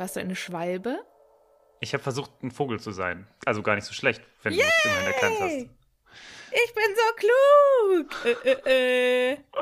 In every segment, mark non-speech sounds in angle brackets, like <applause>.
Warst du eine Schwalbe? Ich habe versucht, ein Vogel zu sein. Also gar nicht so schlecht, wenn du mich immerhin erkannt hast. Ich bin so klug. Äh, äh, äh. <laughs>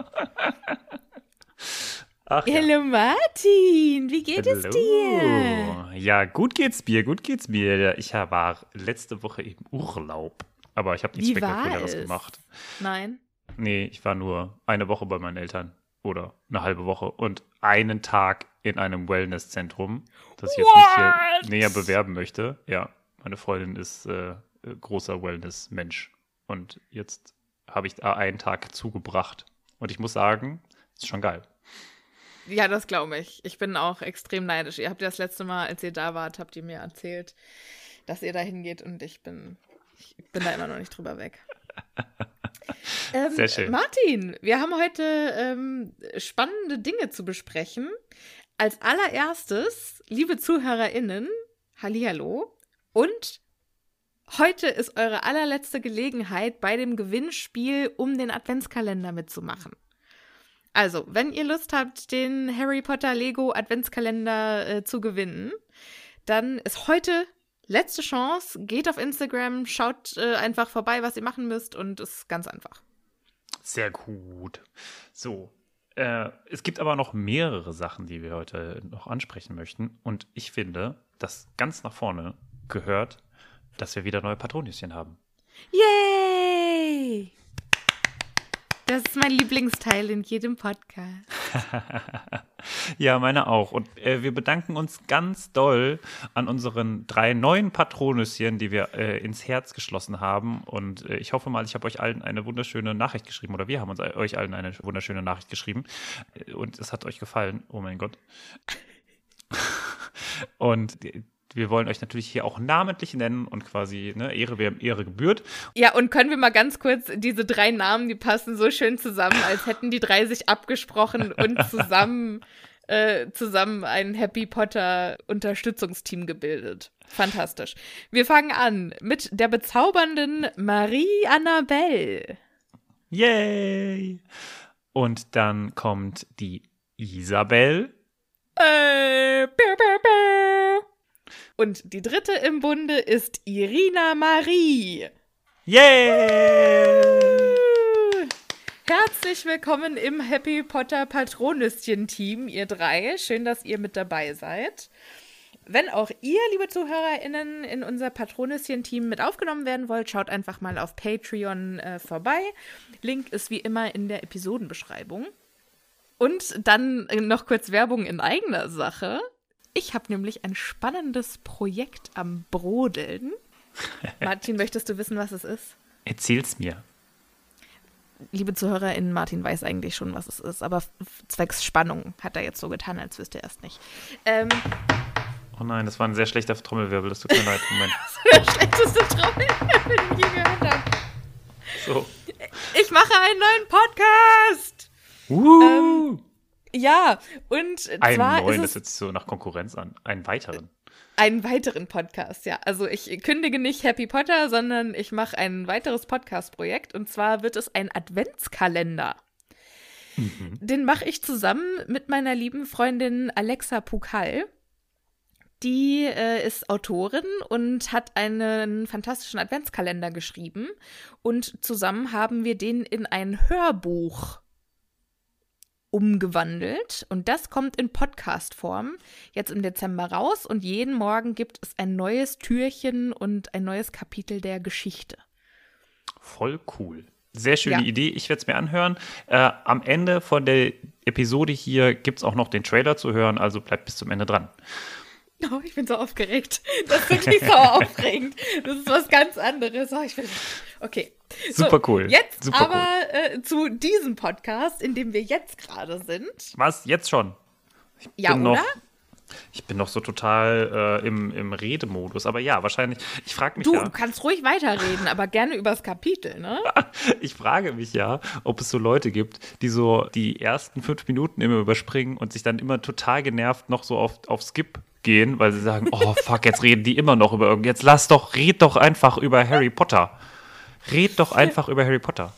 Ach ja. Hallo Martin, wie geht es dir? Ja, gut geht's mir, gut geht's mir. Ich war letzte Woche im Urlaub. Aber ich habe nichts Spektakuläres es? gemacht. Nein. Nee, ich war nur eine Woche bei meinen Eltern. Oder eine halbe Woche. Und einen Tag in einem Wellnesszentrum, das ich jetzt nicht What? hier näher bewerben möchte. Ja, meine Freundin ist äh, großer Wellness-Mensch. Und jetzt habe ich da einen Tag zugebracht. Und ich muss sagen, ist schon geil. Ja, das glaube ich. Ich bin auch extrem neidisch. Ihr habt ja das letzte Mal, als ihr da wart, habt ihr mir erzählt, dass ihr da hingeht und ich bin, ich bin da immer noch nicht drüber weg. <laughs> Ähm, Sehr schön. Martin, wir haben heute ähm, spannende Dinge zu besprechen. als allererstes, liebe ZuhörerInnen, Hallihallo. Und heute ist eure allerletzte Gelegenheit, bei dem Gewinnspiel um den Adventskalender mitzumachen. Also, wenn ihr Lust habt, den Harry Potter Lego Adventskalender äh, zu gewinnen, dann ist heute letzte Chance. Geht auf Instagram, schaut äh, einfach vorbei, was ihr machen müsst und es ist ganz einfach. Sehr gut. So, äh, es gibt aber noch mehrere Sachen, die wir heute noch ansprechen möchten. Und ich finde, dass ganz nach vorne gehört, dass wir wieder neue Patronüschen haben. Yay! Das ist mein Lieblingsteil in jedem Podcast. <laughs> ja, meine auch. Und äh, wir bedanken uns ganz doll an unseren drei neuen Patronüschen, die wir äh, ins Herz geschlossen haben. Und äh, ich hoffe mal, ich habe euch allen eine wunderschöne Nachricht geschrieben oder wir haben uns, äh, euch allen eine wunderschöne Nachricht geschrieben. Äh, und es hat euch gefallen. Oh mein Gott. <laughs> Und wir wollen euch natürlich hier auch namentlich nennen und quasi ne, Ehre, wer Ehre gebührt. Ja, und können wir mal ganz kurz diese drei Namen, die passen so schön zusammen, als hätten die drei sich abgesprochen und <laughs> zusammen, äh, zusammen ein Happy Potter Unterstützungsteam gebildet. Fantastisch. Wir fangen an mit der bezaubernden Marie Annabelle. Yay! Und dann kommt die Isabel. Äh, biu, biu, biu. Und die dritte im Bunde ist Irina Marie. Yay! Herzlich willkommen im Happy Potter Patronüschen-Team, ihr drei. Schön, dass ihr mit dabei seid. Wenn auch ihr, liebe ZuhörerInnen, in unser Patronüschen-Team mit aufgenommen werden wollt, schaut einfach mal auf Patreon äh, vorbei. Link ist wie immer in der Episodenbeschreibung. Und dann noch kurz Werbung in eigener Sache. Ich habe nämlich ein spannendes Projekt am Brodeln. <laughs> Martin, möchtest du wissen, was es ist? Erzähl's mir. Liebe ZuhörerInnen, Martin weiß eigentlich schon, was es ist, aber zwecks Spannung hat er jetzt so getan, als wüsste er erst nicht. Ähm, oh nein, das war ein sehr schlechter Trommelwirbel, das tut mir leid. Moment. <laughs> das ist der schlechteste Trommelwirbel, den ich je gehört habe. So. Ich mache einen neuen Podcast! Uh. Ähm, ja, und einen zwar neuen, ist das sich so nach Konkurrenz an. Einen weiteren. einen weiteren Podcast, ja. Also ich kündige nicht Happy Potter, sondern ich mache ein weiteres Podcast-Projekt und zwar wird es ein Adventskalender. Mhm. Den mache ich zusammen mit meiner lieben Freundin Alexa Pukal. Die äh, ist Autorin und hat einen fantastischen Adventskalender geschrieben. Und zusammen haben wir den in ein Hörbuch umgewandelt. Und das kommt in Podcast-Form jetzt im Dezember raus. Und jeden Morgen gibt es ein neues Türchen und ein neues Kapitel der Geschichte. Voll cool. Sehr schöne Ja. Idee. Ich werde es mir anhören. Äh, am Ende von der Episode hier gibt es auch noch den Trailer zu hören, also bleibt bis zum Ende dran. Oh, ich bin so aufgeregt. Das ist wirklich so <laughs> aufregend. Das ist was ganz anderes. Oh, ich bin... Okay. <laughs> Super cool. Jetzt Super aber äh, zu diesem Podcast, in dem wir jetzt gerade sind. Was? Jetzt schon? Ja, bin oder? noch- Ich bin noch so total äh, im, im Redemodus, aber ja, wahrscheinlich. Ich frage mich Du, ja. du kannst ruhig weiterreden, aber gerne übers Kapitel, ne? <laughs> Ich frage mich ja, ob es so Leute gibt, die so die ersten fünf Minuten immer überspringen und sich dann immer total genervt noch so auf, auf Skip gehen, weil sie sagen, oh fuck, jetzt reden die immer noch über irgend. Jetzt lass doch, red doch einfach über Harry Potter. Red doch einfach über Harry Potter.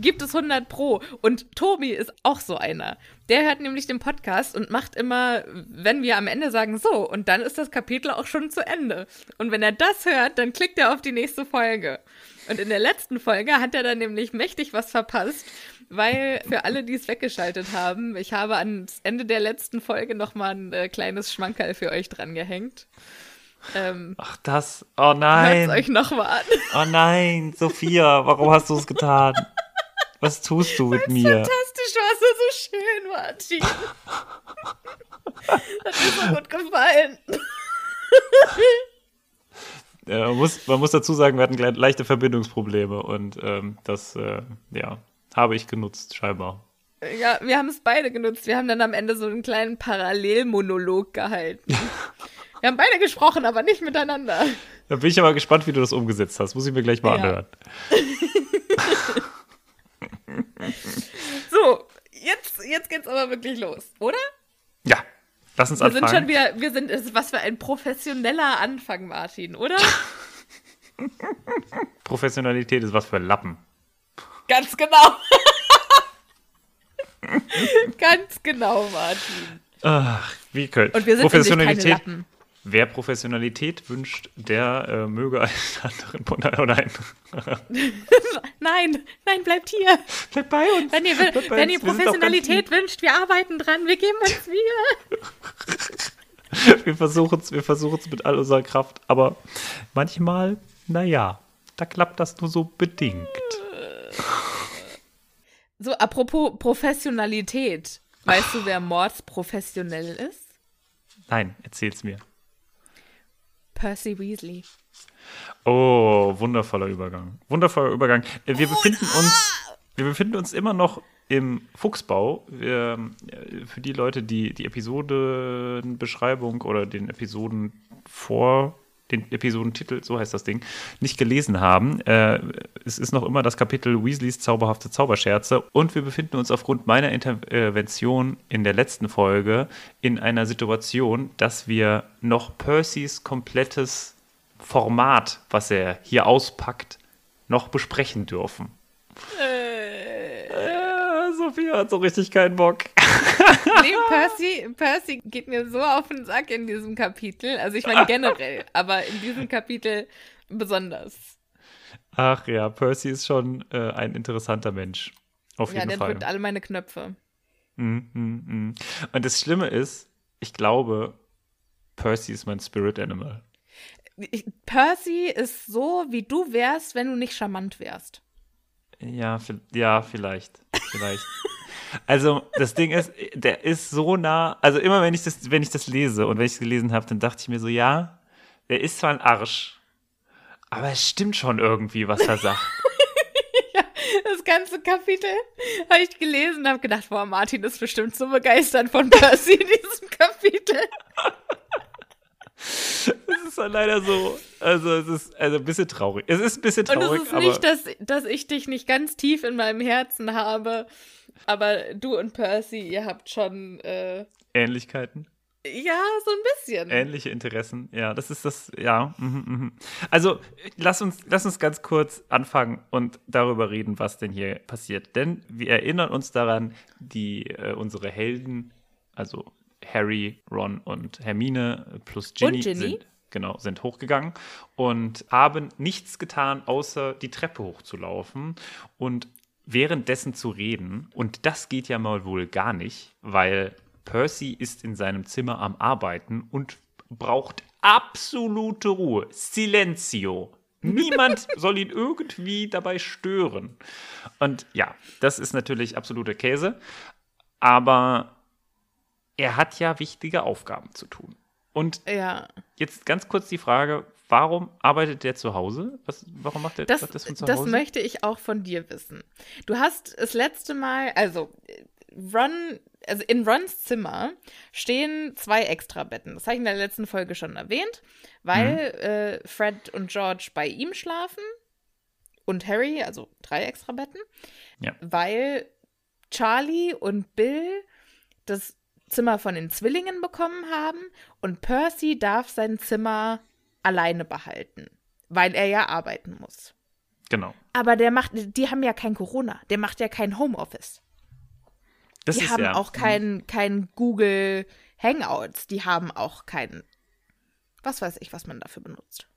Gibt es 100 Pro. Und Tobi ist auch so einer. Der hört nämlich den Podcast und macht immer, wenn wir am Ende sagen, so, und dann ist das Kapitel auch schon zu Ende. Und wenn er das hört, dann klickt er auf die nächste Folge. Und in der letzten Folge hat er dann nämlich mächtig was verpasst, weil für alle, die es weggeschaltet haben, ich habe ans Ende der letzten Folge nochmal ein äh, kleines Schmankerl für euch dran gehängt. Ähm, Ach, das. Oh Hört nein. euch nochmal an. Oh nein, Sophia, warum hast du es getan? Was tust du mit mir? Fantastisch, warst du so schön, Martin. <laughs> Hat mir so gut gefallen. Äh, man, muss, man muss dazu sagen, wir hatten leichte Verbindungsprobleme und ähm, das, äh, ja, habe ich genutzt, scheinbar. Ja, wir haben es beide genutzt. Wir haben dann am Ende so einen kleinen Parallelmonolog gehalten. <laughs> Wir haben beide gesprochen, aber nicht miteinander. Da bin ich aber gespannt, wie du das umgesetzt hast. Muss ich mir gleich mal Ja. anhören. <laughs> So, jetzt, jetzt geht's aber wirklich los, oder? Ja. Lass uns Wir anfangen. sind schon wieder, wir sind, ist was für ein professioneller Anfang, Martin, oder? <laughs> Professionalität ist was für Lappen. Ganz genau. <laughs> Ganz genau, Martin. Ach, wie könnt. Und wir sind nämlich keine Professionalität. Lappen. Wer Professionalität wünscht, der äh, möge einen <laughs> anderen Pod- oder ein, <laughs> Nein, nein, bleibt hier. Bleibt bei uns. Wenn ihr, Bleibt wenn ihr Professionalität wünscht, wir arbeiten dran, wir geben uns Mühe. <laughs> Wir versuchen es wir versuchen's mit all unserer Kraft. Aber manchmal, naja, da klappt das nur so bedingt. So, apropos Professionalität. Weißt du, wer mordsprofessionell ist? Nein, erzähl's mir. Percy Weasley. Oh, wundervoller Übergang. Wundervoller Übergang. Äh, Wir befinden uns, wir befinden uns immer noch im Fuchsbau. Wir, äh, für die Leute, die die Episodenbeschreibung oder den Episoden vor den Episodentitel, so heißt das Ding, nicht gelesen haben. Äh, es ist noch immer das Kapitel Weasleys zauberhafte Zauberscherze und wir befinden uns aufgrund meiner Intervention in der letzten Folge in einer Situation, dass wir noch Percys komplettes Format, was er hier auspackt, noch besprechen dürfen. Äh, Sophia hat so richtig keinen Bock. <laughs> Nee, Percy, Percy geht mir so auf den Sack in diesem Kapitel. Also ich meine generell, <laughs> aber in diesem Kapitel besonders. Ach ja, Percy ist schon äh, ein interessanter Mensch. Auf Ja, jeden der Fall. drückt alle meine Knöpfe. Mm, mm, mm. Und das Schlimme ist, ich glaube, Percy ist mein Spirit Animal. Ich, Percy ist so, wie du wärst, wenn du nicht charmant wärst. Ja, ja, vielleicht. Vielleicht. Also, das Ding ist, der ist so nah. Also, immer wenn ich das, wenn ich das lese und wenn ich es gelesen habe, dann dachte ich mir so, ja, der ist zwar ein Arsch, aber es stimmt schon irgendwie, was er sagt. <laughs> Das ganze Kapitel habe ich gelesen und habe gedacht, boah, Martin ist bestimmt so begeistert von Percy in diesem Kapitel. <laughs> Es ist halt leider so. Also, es ist also ein bisschen traurig. Es ist ein bisschen Und traurig, es ist nicht, dass, dass ich dich nicht ganz tief in meinem Herzen habe, aber du und Percy, ihr habt schon, äh, Ähnlichkeiten. ja, so ein bisschen. Ähnliche Interessen, ja, das ist das, ja. Mhm, mhm. Also, lass uns, lass uns ganz kurz anfangen und darüber reden, was denn hier passiert. Denn wir erinnern uns daran, die, äh, unsere Helden, also Harry, Ron und Hermine plus Ginny, Ginny? sind genau sind hochgegangen und haben nichts getan, außer die Treppe hochzulaufen und währenddessen zu reden. Und das geht ja mal wohl gar nicht, weil Percy ist in seinem Zimmer am Arbeiten und braucht absolute Ruhe. Silenzio. <laughs> Niemand soll ihn irgendwie dabei stören. Und ja, das ist natürlich absoluter Käse. Aber er hat ja wichtige Aufgaben zu tun. Und Ja, jetzt ganz kurz die Frage, warum arbeitet der zu Hause? Was, warum macht er das, das von zu das Hause? möchte ich auch von dir wissen. Du hast das letzte Mal, also Ron, also in Rons Zimmer stehen zwei Extrabetten. Das habe ich in der letzten Folge schon erwähnt, weil äh, Fred und George bei ihm schlafen und Harry, also drei Extrabetten, Ja. weil Charlie und Bill das Zimmer von den Zwillingen bekommen haben und Percy darf sein Zimmer alleine behalten, weil er ja arbeiten muss. Genau. Aber der macht, die haben ja kein Corona, der macht ja kein Homeoffice. Das Die haben ja, auch kein, kein Google Hangouts, die haben auch kein, was weiß ich, was man dafür benutzt.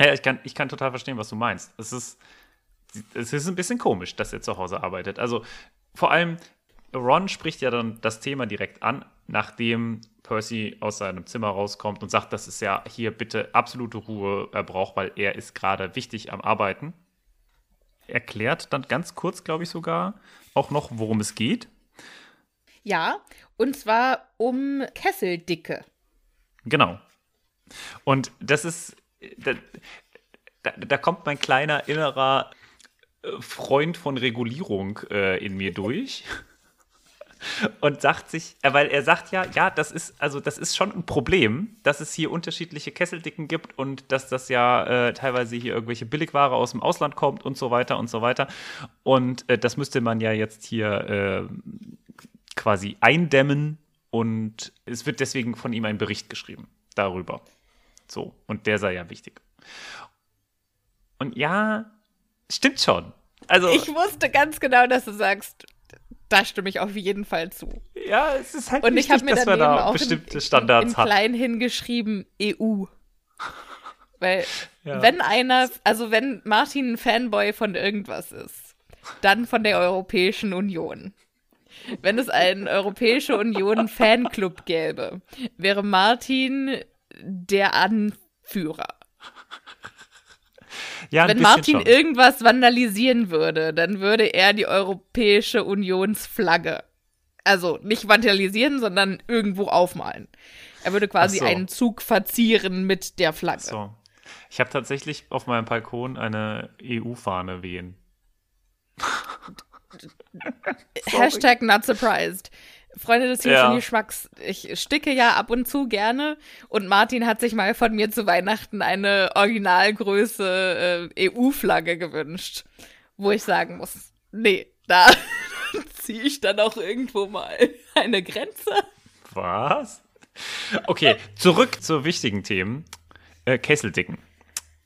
Ja, ich kann, ich kann total verstehen, was du meinst. Es ist, es ist ein bisschen komisch, dass er zu Hause arbeitet. Also vor allem, Ron spricht ja dann das Thema direkt an, nachdem Percy aus seinem Zimmer rauskommt und sagt, dass es ja hier bitte absolute Ruhe er braucht, weil er ist gerade wichtig am Arbeiten. Erklärt dann ganz kurz, glaube ich sogar, auch noch, worum es geht. Ja, und zwar um Kesseldicke. Genau. Und das ist, da, da, da kommt mein kleiner innerer äh, Freund von Regulierung äh, in mir durch. Und sagt sich, äh, weil er sagt ja, ja, das ist, also das ist schon ein Problem, dass es hier unterschiedliche Kesseldicken gibt und dass das ja äh, teilweise hier irgendwelche Billigware aus dem Ausland kommt und so weiter und so weiter. Und äh, das müsste man ja jetzt hier äh, quasi eindämmen und es wird deswegen von ihm ein Bericht geschrieben darüber. So, und der sei ja wichtig. Und ja, stimmt schon. Also, ich wusste ganz genau, dass du sagst, da stimme ich auf jeden Fall zu. Ja, es ist halt Und wichtig, ich mir dass man da auch bestimmte in, Standards in, klein hingeschrieben EU. Weil <laughs> ja. wenn einer, also wenn Martin ein Fanboy von irgendwas ist, dann von der Europäischen Union. Wenn es einen Europäische Union Fanclub gäbe, wäre Martin der Anführer. Ja, Wenn Martin schon. irgendwas vandalisieren würde, dann würde er die Europäische Unionsflagge. Also nicht vandalisieren, sondern irgendwo aufmalen. Er würde quasi so. einen Zug verzieren mit der Flagge. So. Ich habe tatsächlich auf meinem Balkon eine EU-Fahne wehen. Hashtag not surprised. Freunde des Sinfonieschmacks, ja. ich sticke ja ab und zu gerne und Martin hat sich mal von mir zu Weihnachten eine Originalgröße äh, EU-Flagge gewünscht, wo ich sagen muss, nee, da <laughs> ziehe ich dann auch irgendwo mal eine Grenze. Was? Okay, zurück zu wichtigen Themen. Äh, Kesseldicken.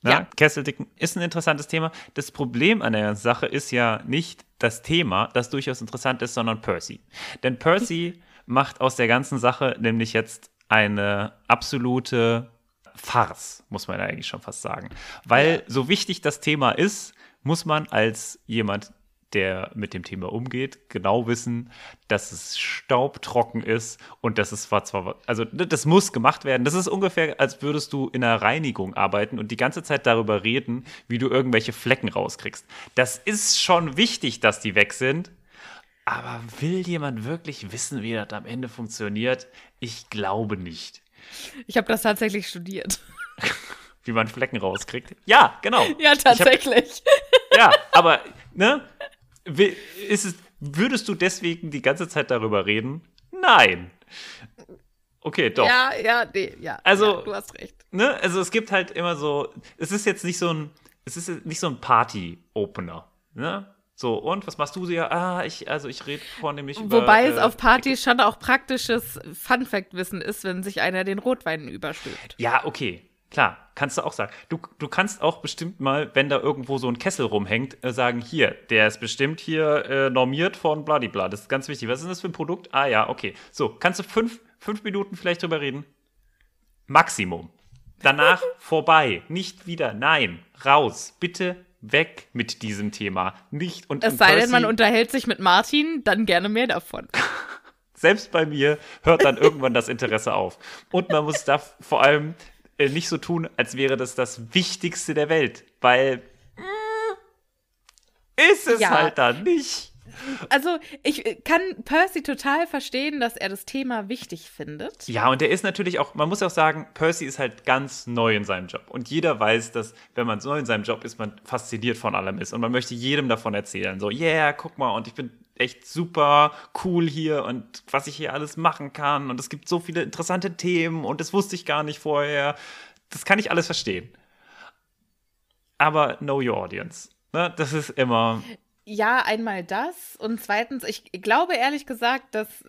Ja, ja. Kesseldicken ist ein interessantes Thema. Das Problem an der Sache ist ja nicht das Thema, das durchaus interessant ist, sondern Percy. Denn Percy <laughs> macht aus der ganzen Sache nämlich jetzt eine absolute Farce, muss man eigentlich schon fast sagen. Weil so wichtig das Thema ist, muss man als jemand, der mit dem Thema umgeht, genau wissen, dass es staubtrocken ist und dass es zwar, zwar, also ne, das muss gemacht werden. Das ist ungefähr, als würdest du in einer Reinigung arbeiten und die ganze Zeit darüber reden, wie du irgendwelche Flecken rauskriegst. Das ist schon wichtig, dass die weg sind. Aber will jemand wirklich wissen, wie das am Ende funktioniert? Ich glaube nicht. Ich habe das tatsächlich studiert. wie man Flecken rauskriegt? Ja, genau. Ja, tatsächlich. Hab, ja, aber ne, ist es, würdest du deswegen die ganze Zeit darüber reden? Nein. Okay, doch. Ja, ja, nee, ja. Also, ja, du hast recht. Ne, also es gibt halt immer so, es ist jetzt nicht so ein, es ist nicht so ein Party-Opener, ne? So, und was machst du so? Ja, ah, ich, also ich rede vornehmlich über. Wobei es äh, auf Partys schon auch praktisches Fun-Fact-Wissen ist, wenn sich einer den Rotwein überstülpt. Ja, okay. Klar, kannst du auch sagen. Du, du kannst auch bestimmt mal, wenn da irgendwo so ein Kessel rumhängt, äh, sagen, hier, der ist bestimmt hier äh, normiert von Bladibla. Das ist ganz wichtig. Was ist das für ein Produkt? Ah ja, okay. So, kannst du fünf, fünf Minuten vielleicht drüber reden? Maximum. Danach <laughs> vorbei. Nicht wieder. Nein. Raus. Bitte weg mit diesem Thema. Nicht und Es sei denn, man unterhält sich mit Martin, dann gerne mehr davon. <laughs> Selbst bei mir hört dann irgendwann das Interesse auf. Und man muss da vor allem äh, nicht so tun, als wäre das das Wichtigste der Welt, weil äh, ist es ja. halt dann nicht. Also, ich äh, kann Percy total verstehen, dass er das Thema wichtig findet. Ja, und er ist natürlich auch, man muss auch sagen, Percy ist halt ganz neu in seinem Job. Und jeder weiß, dass, wenn man neu in seinem Job ist, man fasziniert von allem ist. Und man möchte jedem davon erzählen. So, yeah, guck mal, und ich bin echt super cool hier und was ich hier alles machen kann. Und es gibt so viele interessante Themen und das wusste ich gar nicht vorher. Das kann ich alles verstehen. Aber know your audience. Ne? Das ist immer. Ja, einmal das. Und zweitens, ich glaube ehrlich gesagt, dass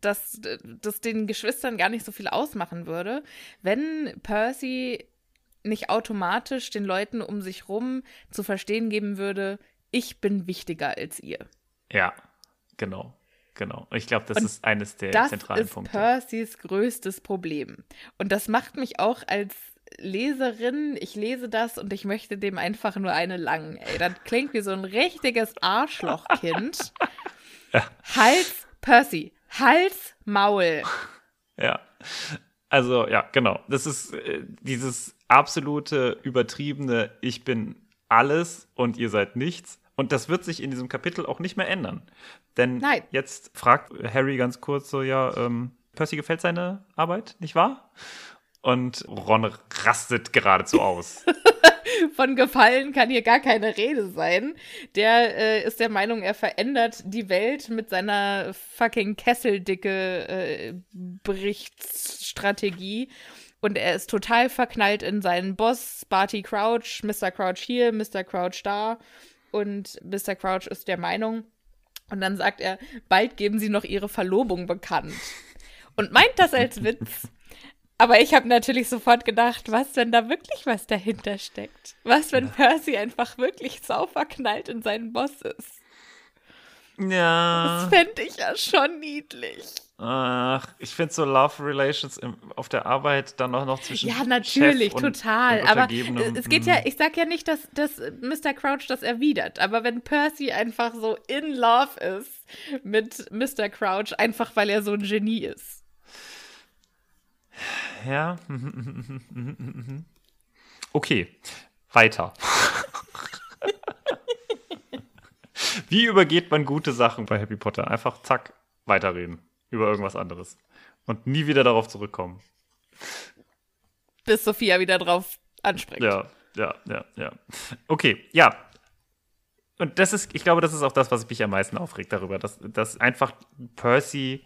dass das den Geschwistern gar nicht so viel ausmachen würde, wenn Percy nicht automatisch den Leuten um sich rum zu verstehen geben würde, ich bin wichtiger als ihr. Ja, genau. Genau. Ich glaube, das Und ist eines der zentralen Punkte. Das ist Percys größtes Problem. Und das macht mich auch als Leserin, ich lese das und ich möchte dem einfach nur eine langen. Ey, das klingt wie so ein richtiges Arschlochkind. <laughs> ja. Hals, Percy, Hals, Maul. Ja. Also, ja, genau. Das ist äh, dieses absolute, übertriebene, ich bin alles und ihr seid nichts. Und das wird sich in diesem Kapitel auch nicht mehr ändern. Denn Nein. jetzt fragt Harry ganz kurz so, ja, ähm, Percy gefällt seine Arbeit, nicht wahr? Und Ron rastet geradezu aus. <laughs> Von Gefallen kann hier gar keine Rede sein. Der äh, ist der Meinung, er verändert die Welt mit seiner fucking Kesseldicke äh, Berichtsstrategie. Und er ist total verknallt in seinen Boss, Barty Crouch, Mr. Crouch hier, Mr. Crouch da. Und Mr. Crouch ist der Meinung, Und dann sagt er, bald geben sie noch ihre Verlobung bekannt. Und meint das als Witz. <laughs> Aber ich habe natürlich sofort gedacht, was, wenn da wirklich was dahinter steckt? Was, wenn Percy einfach wirklich sauverknallt in seinen Boss ist? Ja. Das fände ich ja schon niedlich. Ach, ich finde so Love Relations im, auf der Arbeit dann auch noch zwischen. Ja, natürlich, Chef und, total. Und aber es geht ja, ich sag ja nicht, dass, dass Mr. Crouch das erwidert, aber wenn Percy einfach so in love ist mit Mr. Crouch, einfach weil er so ein Genie ist. Ja. Okay, weiter. Wie übergeht man gute Sachen bei Harry Potter? Einfach zack, weiterreden über irgendwas anderes. Und nie wieder darauf zurückkommen. Bis Sophia wieder drauf anspringt. Ja, ja, ja, ja. Okay, ja. Und das ist, ich glaube, das ist auch das, was mich am meisten aufregt darüber, dass, dass einfach Percy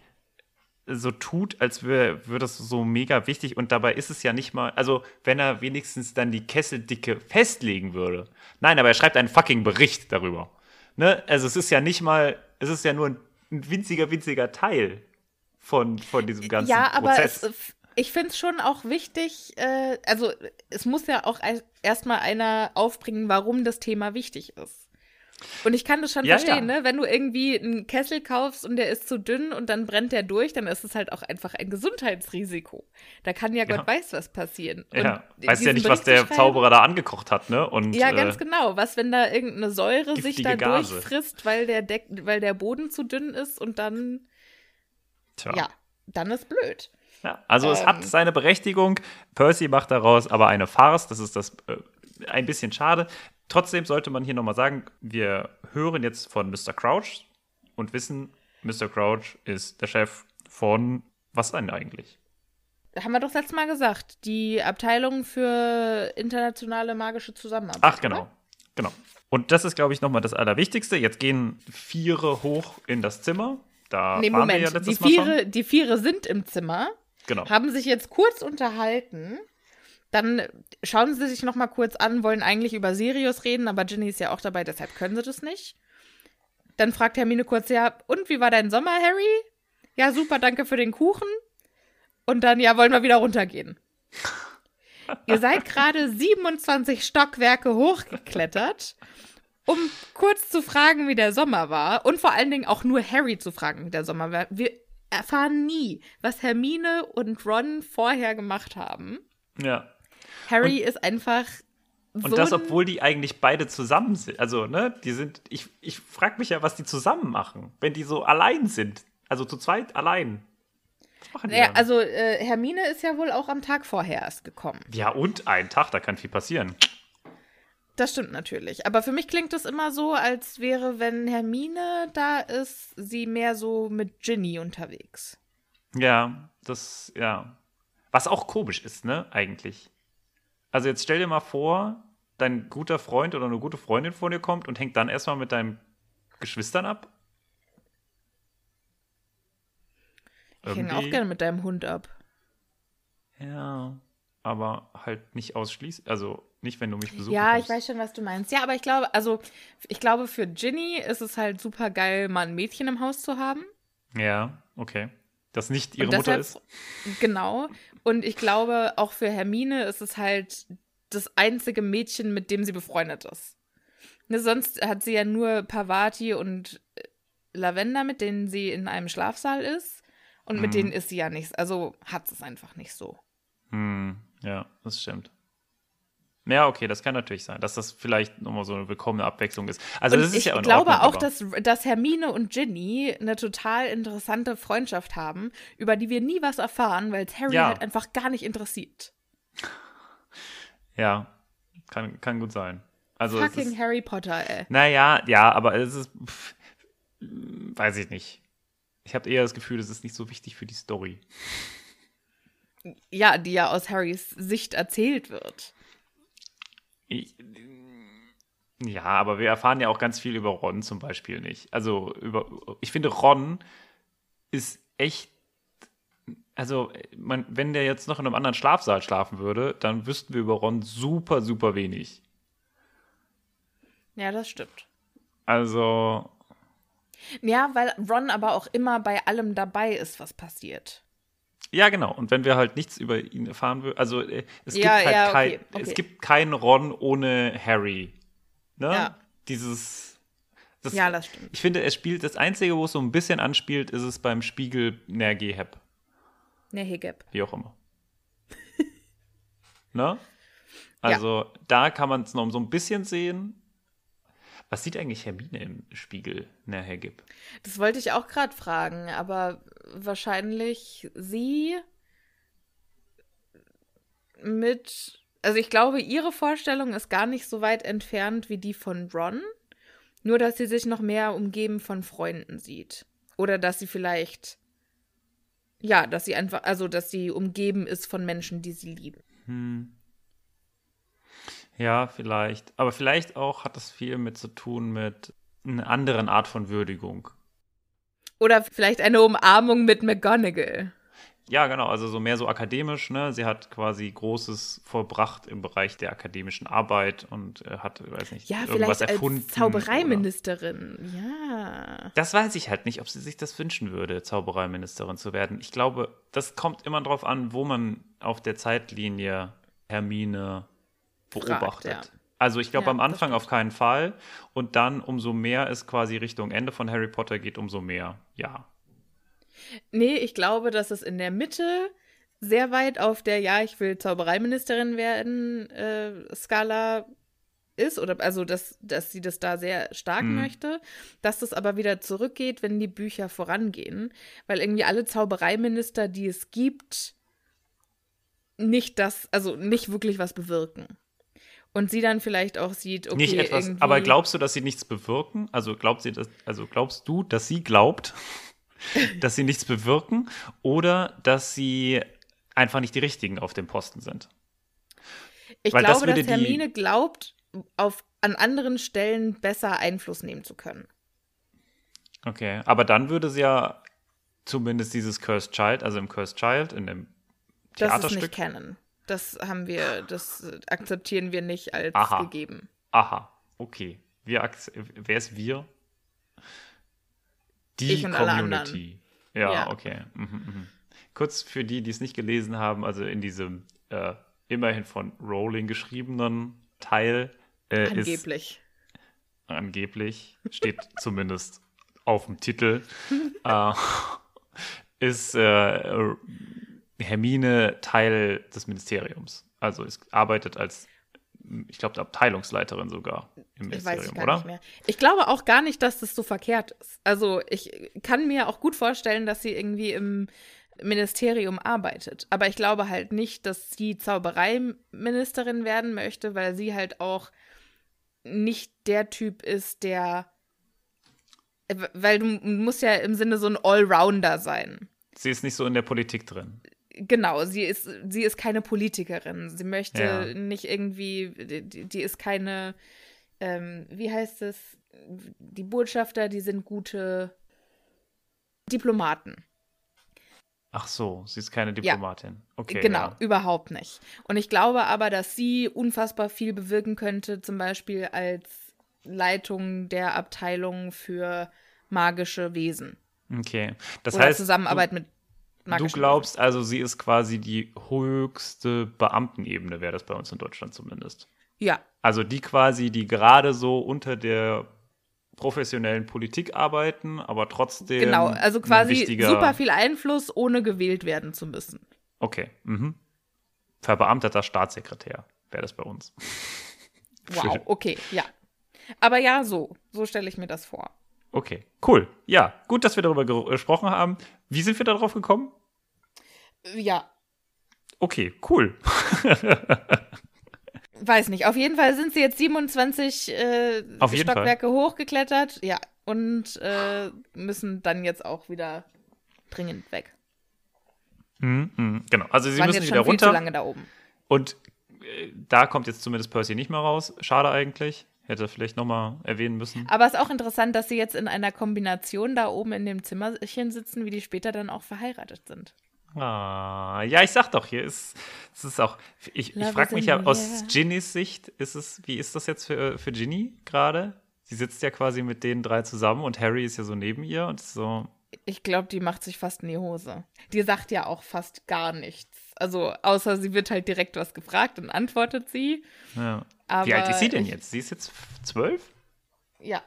so tut, als wäre wär das so mega wichtig und dabei ist es ja nicht mal, also wenn er wenigstens dann die Kesseldicke festlegen würde. Nein, aber er schreibt einen fucking Bericht darüber. Ne? Also es ist ja nicht mal, es ist ja nur ein, ein winziger, winziger Teil von, von diesem ganzen ja, aber Prozess. es, ich finde es schon auch wichtig, äh, also es muss ja auch erstmal einer aufbringen, warum das Thema wichtig ist. Und ich kann das schon Ja, verstehen, ja. ne? Wenn du irgendwie einen Kessel kaufst und der ist zu dünn und dann brennt der durch, dann ist es halt auch einfach ein Gesundheitsrisiko. Da kann ja Gott Ja. weiß was passieren. ja, weißt ja nicht, was der Zauberer da angekocht hat, ne? Und, Ja, ganz äh, genau. Was, wenn da irgendeine Säure sich da Gase. durchfrisst, weil der, Deck, weil der Boden zu dünn ist und dann, Tja. ja, dann ist blöd. Ja, also es Ähm. hat seine Berechtigung. Percy macht daraus aber eine Farce. Das ist das äh, ein bisschen schade. Trotzdem sollte man hier nochmal sagen, wir hören jetzt von Mr. Crouch und wissen, Mr. Crouch ist der Chef von was denn eigentlich? Haben wir doch letztes Mal gesagt, die Abteilung für internationale magische Zusammenarbeit. Ach, genau. Oder? Genau. Und das ist, glaube ich, nochmal das Allerwichtigste. Jetzt gehen Viere hoch in das Zimmer. Da Nee, waren wir Moment. ja die, letztes Mal schon. Viere, die Viere sind im Zimmer, Genau. haben sich jetzt kurz unterhalten. Dann schauen sie sich noch mal kurz an, wollen eigentlich über Sirius reden, aber Ginny ist ja auch dabei, deshalb können sie das nicht. Dann fragt Hermine kurz, ja, und wie war dein Sommer, Harry? Ja, super, danke für den Kuchen. Und dann, ja, wollen wir wieder runtergehen. Ihr seid gerade <laughs> 27 Stockwerke hochgeklettert, um kurz zu fragen, wie der Sommer war. Und vor allen Dingen auch nur Harry zu fragen, wie der Sommer war. Wir erfahren nie, was Hermine und Ron vorher gemacht haben. Ja. Harry ist einfach so. Und das, obwohl die eigentlich beide zusammen sind. Also, ne, die sind, ich, ich frage mich ja, was die zusammen machen, wenn die so allein sind. Also zu zweit allein. Was machen die Naja, also äh, Hermine ist ja wohl auch am Tag vorher erst gekommen. Ja, und ein Tag, da kann viel passieren. Das stimmt natürlich. Aber für mich klingt es immer so, als wäre, wenn Hermine da ist, sie mehr so mit Ginny unterwegs. Ja, das, ja. Was auch komisch ist, ne, eigentlich. Also jetzt stell dir mal vor, dein guter Freund oder eine gute Freundin vor dir kommt und hängt dann erstmal mit deinen Geschwistern ab. Ich hänge auch gerne mit deinem Hund ab. Ja, aber halt nicht ausschließlich, also nicht, wenn du mich besuchen Ja, kommst. ich weiß schon, was du meinst. Ja, aber ich glaube, also ich glaube, für Ginny ist es halt super geil, mal ein Mädchen im Haus zu haben. Ja, okay. Das nicht ihre Und Mutter deshalb- ist. Genau. Und ich glaube, auch für Hermine ist es halt das einzige Mädchen, mit dem sie befreundet ist. Ne, sonst hat sie ja nur Pavati und äh, Lavender, mit denen sie in einem Schlafsaal ist. Und mit Mhm. denen ist sie ja nichts. Also hat sie es einfach nicht so. Hm, ja, das stimmt. Ja, okay, das kann natürlich sein, dass das vielleicht nochmal so eine willkommene Abwechslung ist. Also und das ist ich ja in glaube Ordnung, auch, dass, dass Hermine und Ginny eine total interessante Freundschaft haben, über die wir nie was erfahren, weil es Harry Ja. halt einfach gar nicht interessiert. Ja, kann, kann gut sein. Also Fucking ist, Harry Potter, ey. naja, ja, aber es ist, pff, weiß ich nicht. Ich habe eher das Gefühl, es ist nicht so wichtig für die Story. Ja, die ja aus Harrys Sicht erzählt wird. Ich, ja, aber wir erfahren ja auch ganz viel über Ron zum Beispiel nicht. Also über, ich finde Ron ist echt, also man, wenn der jetzt noch in einem anderen Schlafsaal schlafen würde, dann wüssten wir über Ron super, super wenig. Ja, das stimmt. Also, Ja, weil Ron aber auch immer bei allem dabei ist, was passiert. Ja, genau. Und wenn wir halt nichts über ihn erfahren würden, also äh, es, Ja, gibt halt ja, kein, okay, okay. es gibt keinen Ron ohne Harry. Ne? Ja. Dieses. Das, Ja, das stimmt. Ich finde, es spielt, das Einzige, wo es so ein bisschen anspielt, ist es beim Spiegel Nergeheb. Ne, Hegeb. Wie auch immer. <laughs> ne? Also, da kann man es noch so ein bisschen sehen. Was sieht eigentlich Hermine im Spiegel Nergeheb? Das wollte ich auch gerade fragen, aber wahrscheinlich sie mit. Also ich glaube, ihre Vorstellung ist gar nicht so weit entfernt wie die von Ron. Nur, dass sie sich noch mehr umgeben von Freunden sieht. Oder dass sie vielleicht. Ja, dass sie einfach. Also, dass sie umgeben ist von Menschen, die sie lieben. Ja, vielleicht. Aber vielleicht auch hat das viel mit zu tun mit einer anderen Art von Würdigung. Oder vielleicht eine Umarmung mit McGonagall. Ja, genau, also so mehr so akademisch, ne? Sie hat quasi Großes vollbracht im Bereich der akademischen Arbeit und äh, hat, weiß nicht, Ja, irgendwas vielleicht erfunden. als oder- Zaubereiministerin. Ja. Das weiß ich halt nicht, ob sie sich das wünschen würde, Zaubereiministerin zu werden. Ich glaube, das kommt immer drauf an, wo man auf der Zeitlinie Hermine beobachtet. ja. Also ich glaube Ja, am Anfang auf keinen Fall und dann umso mehr es quasi Richtung Ende von Harry Potter geht, umso mehr. Ja. Nee, ich glaube, dass es in der Mitte sehr weit auf der Ja, ich will Zaubereiministerin werden äh, Skala ist oder also dass, dass sie das da sehr stark Mhm. möchte, dass das aber wieder zurückgeht, wenn die Bücher vorangehen, weil irgendwie alle Zaubereiminister, die es gibt, nicht das, also nicht wirklich was bewirken. Und sie dann vielleicht auch sieht, okay, nicht etwas, aber glaubst du, dass sie nichts bewirken? Also glaubt sie das, also glaubst du, dass sie glaubt, <laughs> dass sie nichts bewirken oder dass sie einfach nicht die richtigen auf dem Posten sind? Ich Weil das glaube, dass würde die- Hermine glaubt, auf, an anderen Stellen besser Einfluss nehmen zu können. Okay, aber dann würde sie ja zumindest dieses Cursed Child, also im Cursed Child, in dem Das ist Theaterstück. nicht Canon. Das haben wir, das akzeptieren wir nicht als Aha. gegeben. Aha, okay. Wir wer ist wir? Die Community. Ja, Ja. okay. Mhm, mhm. Kurz für die, die es nicht gelesen haben, also in diesem äh, immerhin von Rowling geschriebenen Teil äh, ist Angeblich. angeblich, steht <laughs> zumindest auf dem Titel, <laughs> äh, ist äh, Hermine Teil des Ministeriums. Also es arbeitet als, ich glaube, Abteilungsleiterin sogar im Ministerium, oder? Ich glaube auch gar nicht, dass das so verkehrt ist. Also ich kann mir auch gut vorstellen, dass sie irgendwie im Ministerium arbeitet. Aber ich glaube halt nicht, dass sie Zaubereiministerin werden möchte, weil sie halt auch nicht der Typ ist, der. Weil du musst ja im Sinne so ein Allrounder sein. Sie ist nicht so in der Politik drin. Genau, sie ist, sie ist keine Politikerin. Sie möchte Ja. nicht irgendwie, die, die ist keine, ähm, wie heißt es? Die Botschafter, die sind gute Diplomaten. Ach so, sie ist keine Diplomatin. Okay. genau, Ja. überhaupt nicht. Und ich glaube aber, dass sie unfassbar viel bewirken könnte, zum Beispiel als Leitung der Abteilung für magische Wesen. Okay. Das Oder heißt, Zusammenarbeit mit du, glaubst also, sie ist quasi die höchste Beamtenebene, wäre das bei uns in Deutschland zumindest. Ja, Also die quasi, die gerade so unter der professionellen Politik arbeiten, aber trotzdem. genau. Also quasi super viel Einfluss, ohne gewählt werden zu müssen. Okay. Mhm. Verbeamteter Staatssekretär wäre das bei uns. Wow, <laughs> okay, ja. Aber ja, so. So stelle ich mir das vor. Okay, cool. Ja, gut, dass wir darüber ge- gesprochen haben. Wie sind wir darauf gekommen? Ja, Okay, cool. <laughs> weiß nicht. Auf jeden Fall sind sie jetzt 27 äh, Stockwerke hochgeklettert. Ja, und äh, müssen dann jetzt auch wieder dringend weg. Mhm, mhm. Genau, also sie Waren müssen wieder schon viel zu runter. lange da oben. Und äh, da kommt jetzt zumindest Percy nicht mehr raus. Schade eigentlich. Hätte vielleicht nochmal erwähnen müssen. Aber es ist auch interessant, dass sie jetzt in einer Kombination da oben in dem Zimmerchen sitzen, wie die später dann auch verheiratet sind. Ah, ja, ich sag doch, hier ist es ist auch. Ich, ich frage mich ja aus. Ginnys Sicht, ist es, wie ist das jetzt für, für Ginny gerade? Sie sitzt ja quasi mit den drei zusammen und Harry ist ja so neben ihr und so. Ich glaube, die macht sich fast in die Hose. Die sagt ja auch fast gar nichts. Also, außer sie wird halt direkt was gefragt und antwortet sie. Ja. Aber Wie alt ist sie denn jetzt? Sie ist jetzt zwölf? Ja.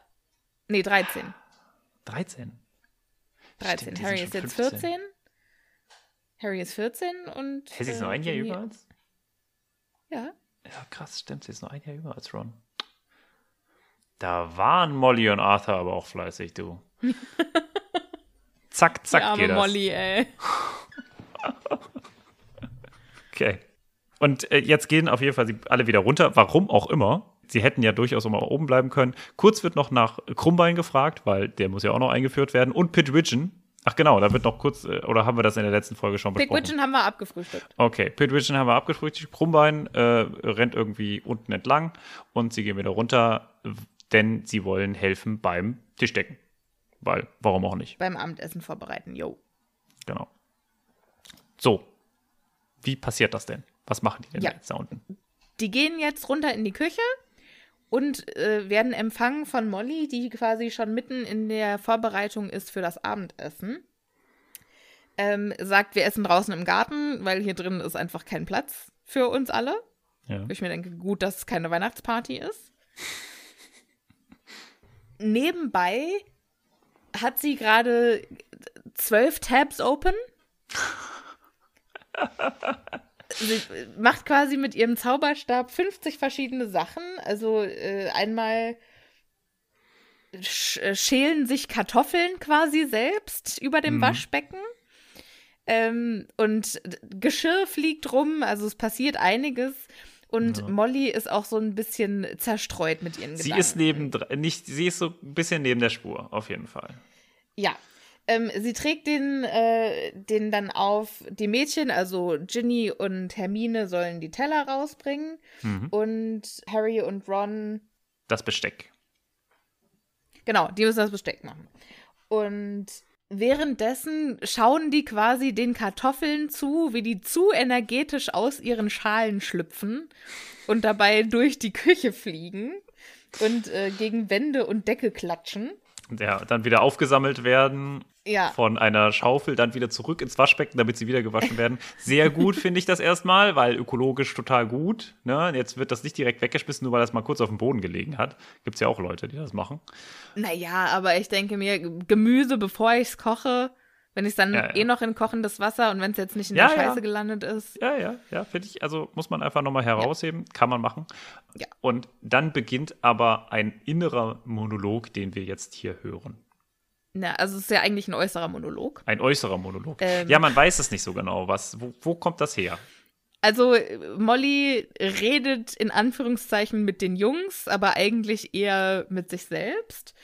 Nee, 13. 13. 13. Stimmt, Harry ist jetzt 15. 14. Harry ist 14 und. Hä, sie ist nur äh, ein Jahr Ginny- jünger als? Ja. Ja, krass, stimmt, sie ist nur ein Jahr jünger als Ron. Da waren Molly und Arthur aber auch fleißig, du. <laughs> zack, zack Die arme geht das. Molly, ey. <laughs> Okay. Und äh, jetzt gehen auf jeden Fall sie alle wieder runter, warum auch immer. Sie hätten ja durchaus auch mal oben bleiben können. Kurz wird noch nach Krummbein gefragt, weil der muss ja auch noch eingeführt werden. Und Pidgeridgeon. Ach genau, da wird noch kurz, äh, oder haben wir das in der letzten Folge schon besprochen? Pigwidgeon haben wir abgefrühstückt. Okay, Pidgeridgeon haben wir abgefrühstückt. Krummbein äh, rennt irgendwie unten entlang und sie gehen wieder runter, denn sie wollen helfen beim Tischdecken. Weil, warum auch nicht? Beim Abendessen vorbereiten, yo. Genau. So. Wie passiert das denn? Was machen die denn Ja. jetzt da unten? Die gehen jetzt runter in die Küche und äh, werden empfangen von Molly, die quasi schon mitten in der Vorbereitung ist für das Abendessen. Ähm, sagt, wir essen draußen im Garten, weil hier drin ist einfach kein Platz für uns alle. Ja. Ich mir denke, gut, dass es keine Weihnachtsparty ist. Nebenbei hat sie gerade zwölf Tabs open. <laughs> sie macht quasi mit ihrem Zauberstab 50 verschiedene Sachen. Also äh, einmal sch äh, schälen sich Kartoffeln quasi selbst über dem Mhm. Waschbecken. Ähm, und Geschirr fliegt rum, also es passiert einiges. Und Ja. Molly ist auch so ein bisschen zerstreut mit ihren Sie Gedanken. ist neben, nicht, sie ist so ein bisschen neben der Spur, auf jeden Fall. Ja. Ähm, sie trägt den, äh, den dann auf. Die Mädchen, also Ginny und Hermine, sollen die Teller rausbringen. Mhm. Und Harry und Ron, Das Besteck. genau, die müssen das Besteck machen. Und währenddessen schauen die quasi den Kartoffeln zu, wie die zu energetisch aus ihren Schalen schlüpfen und dabei durch die Küche fliegen und äh, gegen Wände und Decke klatschen. Ja, dann wieder aufgesammelt werden Ja. von einer Schaufel, dann wieder zurück ins Waschbecken, damit sie wieder gewaschen werden. Sehr gut finde ich das erstmal, weil ökologisch total gut. Ne? Jetzt wird das nicht direkt weggeschmissen, nur weil das mal kurz auf dem Boden gelegen hat. Gibt es ja auch Leute, die das machen. Naja, aber ich denke mir, Gemüse, bevor ich es koche, wenn ich es dann Ja, ja. eh noch in kochendes Wasser und wenn es jetzt nicht in der. Scheiße gelandet ist. Ja, ja, ja, finde ich. Also muss man einfach nochmal herausheben. Kann man machen. Ja. Und dann beginnt aber ein innerer Monolog, den wir jetzt hier hören. Na, also es ist ja eigentlich ein äußerer Monolog. Ein äußerer Monolog. Ähm. Ja, man weiß es nicht so genau. Was, wo, wo kommt das her? Also äh, Molly redet in Anführungszeichen mit den Jungs, aber eigentlich eher mit sich selbst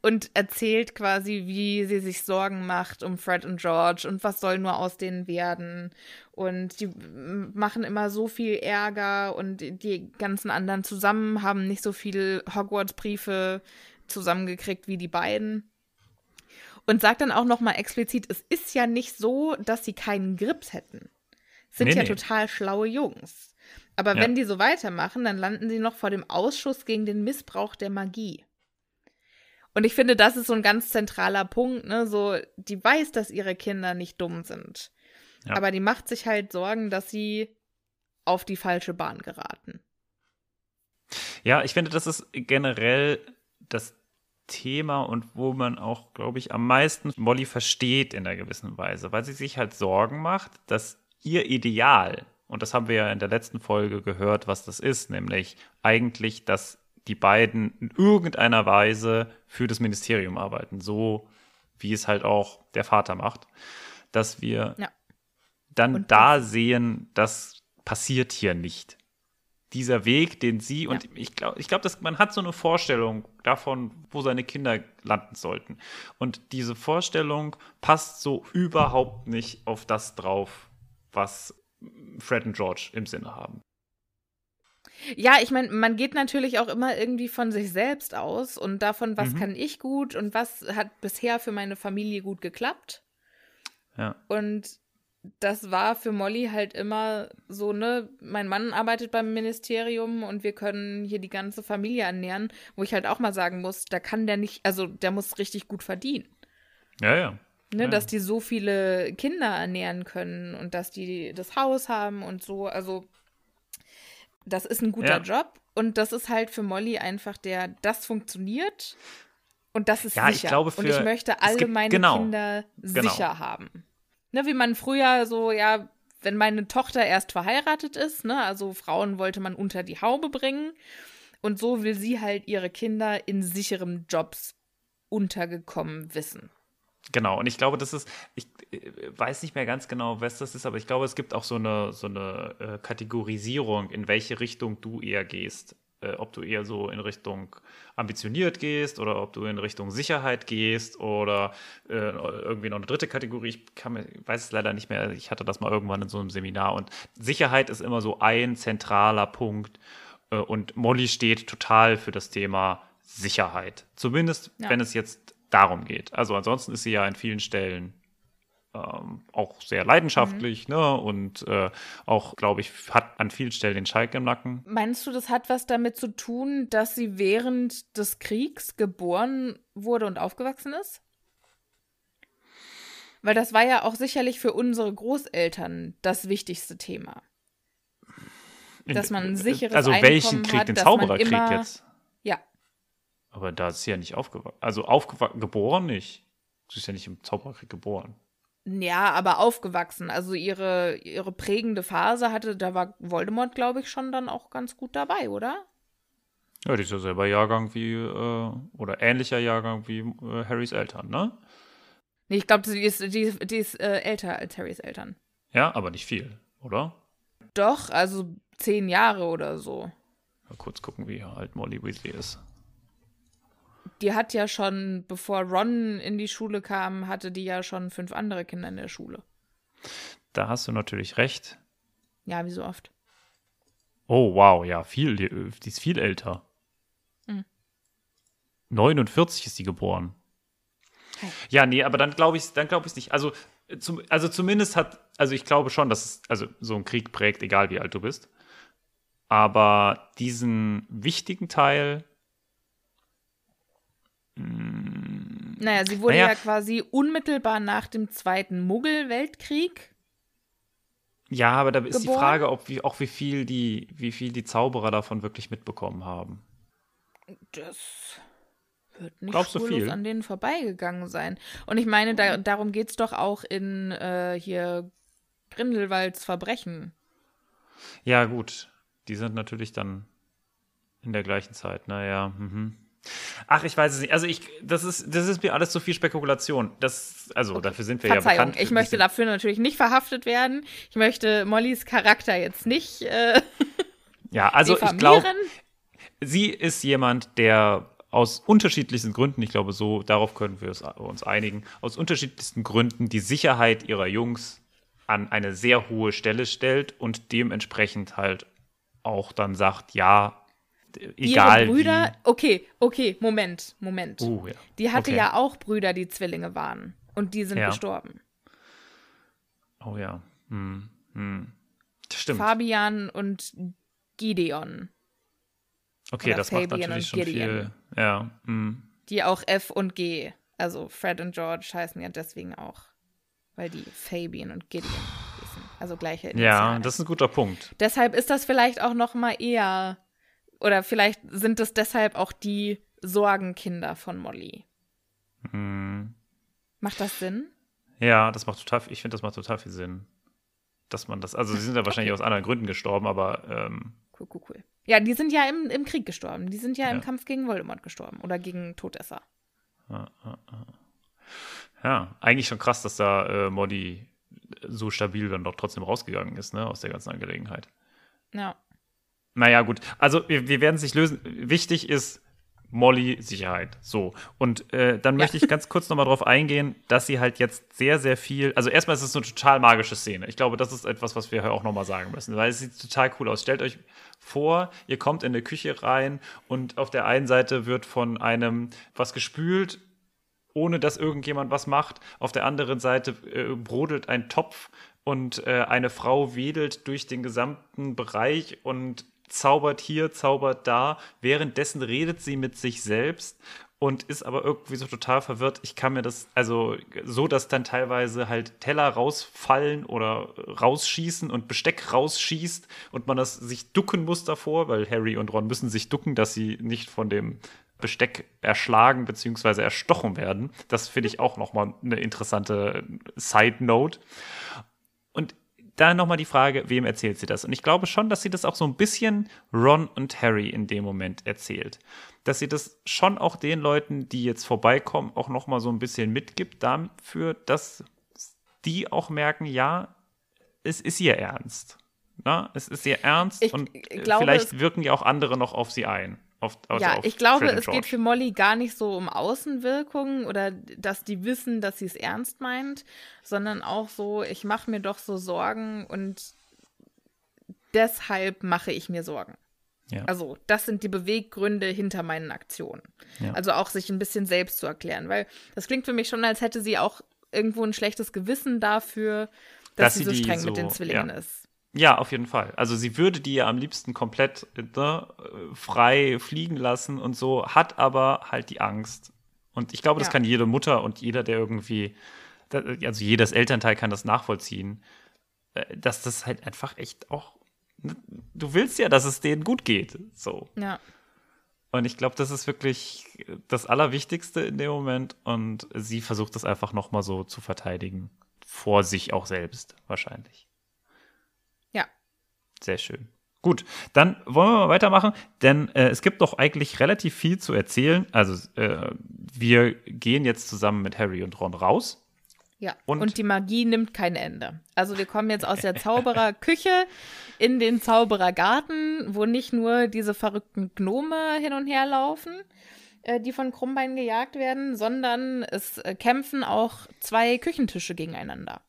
und erzählt quasi, wie sie sich Sorgen macht um Fred und George und was soll nur aus denen werden. Und die machen immer so viel Ärger und die ganzen anderen zusammen haben nicht so viel Hogwarts-Briefe zusammengekriegt wie die beiden. Und sagt dann auch noch mal explizit, es ist ja nicht so, dass sie keinen Grips hätten. Sind Nee, ja nee. total schlaue Jungs. Aber Ja. wenn die so weitermachen, dann landen sie noch vor dem Ausschuss gegen den Missbrauch der Magie. Und ich finde, das ist so ein ganz zentraler Punkt, ne? So, die weiß, dass ihre Kinder nicht dumm sind. Ja. Aber die macht sich halt Sorgen, dass sie auf die falsche Bahn geraten. Ja, ich finde, das ist generell das Thema und wo man auch, glaube ich, am meisten Molly versteht in einer gewissen Weise, weil sie sich halt Sorgen macht, dass ihr Ideal, und das haben wir ja in der letzten Folge gehört, was das ist, nämlich eigentlich, dass die beiden in irgendeiner Weise für das Ministerium arbeiten, so wie es halt auch der Vater macht, dass wir Ja. dann Und da sehen, das passiert hier nicht dieser Weg, den sie und Ja. ich glaube, ich glaube, dass man hat so eine Vorstellung davon, wo seine Kinder landen sollten. Und diese Vorstellung passt so überhaupt nicht auf das drauf, was Fred und George im Sinne haben. Ja, ich meine, man geht natürlich auch immer irgendwie von sich selbst aus und davon, was Mhm. kann ich gut und was hat bisher für meine Familie gut geklappt. Ja. Und das war für Molly halt immer so, ne, mein Mann arbeitet beim Ministerium und wir können hier die ganze Familie ernähren, wo ich halt auch mal sagen muss, da kann der nicht, also der muss richtig gut verdienen. Ja, ja. Ne, Ja. dass die so viele Kinder ernähren können und dass die das Haus haben und so. Also, das ist ein guter Ja. Job. Und das ist halt für Molly einfach der, das funktioniert und das ist Ja, ich sicher. glaube, und ich für- möchte alle gibt- meine genau. Kinder Genau. sicher haben. Ne, wie man früher so, ja, wenn meine Tochter erst verheiratet ist, ne, also Frauen wollte man unter die Haube bringen. Und so will sie halt ihre Kinder in sicheren Jobs untergekommen wissen. Genau, und ich glaube, das ist, ich äh, weiß nicht mehr ganz genau, was das ist, aber ich glaube, es gibt auch so eine, so eine äh, Kategorisierung, in welche Richtung du eher gehst. Äh, ob du eher so in Richtung ambitioniert gehst oder ob du in Richtung Sicherheit gehst oder äh, irgendwie noch eine dritte Kategorie. Ich kann mir, weiß es leider nicht mehr. Ich hatte das mal irgendwann in so einem Seminar und Sicherheit ist immer so ein zentraler Punkt. Äh, und Molly steht total für das Thema Sicherheit. Zumindest, Ja. wenn es jetzt darum geht. Also ansonsten ist sie ja an vielen Stellen ähm, auch sehr leidenschaftlich, ne? Und äh, auch, glaube ich, hat an vielen Stellen den Schalk im Nacken. Meinst du, das hat was damit zu tun, dass sie während des Kriegs geboren wurde und aufgewachsen ist? Weil das war ja auch sicherlich für unsere Großeltern das wichtigste Thema. Dass man ein sicheres Also welchen Einkommen Krieg? hat, den Zaubererkrieg immer- jetzt? Ja, Aber da ist sie ja nicht aufgewachsen. Also aufgewachsen, geboren nicht. Sie ist ja nicht im Zaubererkrieg geboren. Ja, aber aufgewachsen. Also ihre, ihre prägende Phase hatte, da war Voldemort, glaube ich, schon dann auch ganz gut dabei, oder? Ja, die ist ja selber Jahrgang wie, äh, oder ähnlicher Jahrgang wie äh, Harrys Eltern, ne? Nee, ich glaube, die ist, die, die ist äh, älter als Harrys Eltern. Ja, aber nicht viel, oder? Doch, also zehn Jahre oder so. Mal kurz gucken, wie alt Molly Weasley ist. Die hat ja schon, bevor Ron in die Schule kam, hatte die ja schon fünf andere Kinder in der Schule. Da hast du natürlich recht. Ja, wie so oft. Oh, wow, ja, viel. Die, die ist viel älter. Hm. 49 ist die geboren. Hey. Ja, nee, aber dann glaube ich dann glaube ich nicht. Also, zum, also zumindest hat, also ich glaube schon, dass es, also so ein Krieg prägt, egal wie alt du bist. Aber diesen wichtigen Teil, Naja, sie wurde Naja. ja quasi unmittelbar nach dem Zweiten Muggel-Weltkrieg. ja, aber da ist die? Frage, ob wie, auch wie viel die, wie viel die Zauberer davon wirklich mitbekommen haben. Das wird nicht Glaubst spurlos viel? an denen vorbeigegangen sein. Und ich meine, da, darum geht es doch auch in äh, hier Grindelwalds Verbrechen. Ja, gut. Die sind natürlich dann in der gleichen Zeit. Naja, mhm. Ach, ich weiß es nicht. Also ich, das ist, das ist mir alles zu viel Spekulation. Das, also dafür sind wir ja Verzeihung, bekannt. ich möchte dafür natürlich nicht verhaftet werden. Ich möchte Mollys Charakter jetzt nicht äh, <laughs> Ja, also ich glaube, sie ist jemand, der aus unterschiedlichsten Gründen, ich glaube, so darauf können wir es- uns einigen, aus unterschiedlichsten Gründen die Sicherheit ihrer Jungs an eine sehr hohe Stelle stellt und dementsprechend halt auch dann sagt, ja, egal Ihre Brüder, wie. okay, okay, Moment, Moment. Uh, ja. Die hatte Okay. ja auch Brüder, die Zwillinge waren. Und die sind Ja. gestorben. Oh ja. Hm. Hm. Das stimmt. Fabian und Gideon, okay, oder das macht Fabian natürlich und schon viel. Gideon. Ja. Hm. die auch F und G, also Fred und George heißen ja deswegen auch. Weil die Fabian und Gideon hießen. Also gleiche Ja, Initiale. das ist ein guter Punkt. Deshalb ist das vielleicht auch noch mal eher oder vielleicht sind es deshalb auch die Sorgenkinder von Molly. Hm. Macht das Sinn? Ja, das macht total, ich finde, das macht total viel Sinn. Dass man das, also sie sind ja wahrscheinlich aus anderen Gründen gestorben, aber ähm, Cool, cool, cool. Ja, die sind ja im, im Krieg gestorben. Die sind ja, im Ja. Kampf gegen Voldemort gestorben oder gegen Todesser. ja, eigentlich schon krass, dass da äh, Molly so stabil dann doch trotzdem rausgegangen ist, ne, aus der ganzen Angelegenheit. Ja. Naja, gut. Also, wir, wir werden es nicht lösen. Wichtig ist Molly Sicherheit. So. Und äh, dann Ja. möchte ich ganz kurz nochmal drauf eingehen, dass sie halt jetzt sehr, sehr viel. Also, erstmal ist es eine total magische Szene. Ich glaube, das ist etwas, was wir auch nochmal sagen müssen, weil es sieht total cool aus. Stellt euch vor, ihr kommt in eine Küche rein und auf der einen Seite wird von einem was gespült, ohne dass irgendjemand was macht. Auf der anderen Seite äh, brodelt ein Topf und äh, eine Frau wedelt durch den gesamten Bereich und zaubert hier, zaubert da. Währenddessen redet sie mit sich selbst und ist aber irgendwie so total verwirrt. Ich kann mir das, also so, dass dann teilweise halt Teller rausfallen oder rausschießen und Besteck rausschießt und man das sich ducken muss davor, weil Harry und Ron müssen sich ducken, dass sie nicht von dem Besteck erschlagen bzw. erstochen werden. Das finde ich auch nochmal eine interessante Side Note. Und da nochmal die Frage, wem erzählt sie das? Und ich glaube schon, dass sie das auch so ein bisschen Ron und Harry in dem Moment erzählt. Dass sie das schon auch den Leuten, die jetzt vorbeikommen, auch nochmal so ein bisschen mitgibt dafür, dass die auch merken, ja, es ist ihr Ernst. Na, es ist ihr Ernst Ich und glaube, vielleicht wirken ja auch andere noch auf sie ein. Auf, also ja, ich glaube, Fred es geht für Molly gar nicht so um Außenwirkungen oder dass die wissen, dass sie es ernst meint, sondern auch so, ich mache mir doch so Sorgen und deshalb mache ich mir Sorgen. Ja. Also, das sind die Beweggründe hinter meinen Aktionen. Ja. Also auch sich ein bisschen selbst zu erklären, weil das klingt für mich schon, als hätte sie auch irgendwo ein schlechtes Gewissen dafür, dass, Dass sie so streng so- mit den Zwillingen ja. ist. Ja, auf jeden Fall. Also sie würde die ja am liebsten komplett ne, frei fliegen lassen und so, hat aber halt die Angst. Und ich glaube, das Ja. kann jede Mutter und jeder, der irgendwie, also jedes Elternteil kann das nachvollziehen, äh, dass das halt einfach echt auch, ne, du willst ja, dass es denen gut geht. So. Ja. Und ich glaube, das ist wirklich das Allerwichtigste in dem Moment. Und sie versucht das einfach nochmal so zu verteidigen. Vor sich auch selbst, wahrscheinlich. Sehr schön. Gut, dann wollen wir mal weitermachen, denn äh, es gibt doch eigentlich relativ viel zu erzählen. Also, äh, wir gehen jetzt zusammen mit Harry und Ron raus. Ja, Und- und, die Magie nimmt kein Ende. Also wir kommen jetzt aus der <laughs> Zaubererküche in den Zauberergarten, wo nicht nur diese verrückten Gnome hin und her laufen, äh, die von Krummbein gejagt werden, sondern es äh, kämpfen auch zwei Küchentische gegeneinander.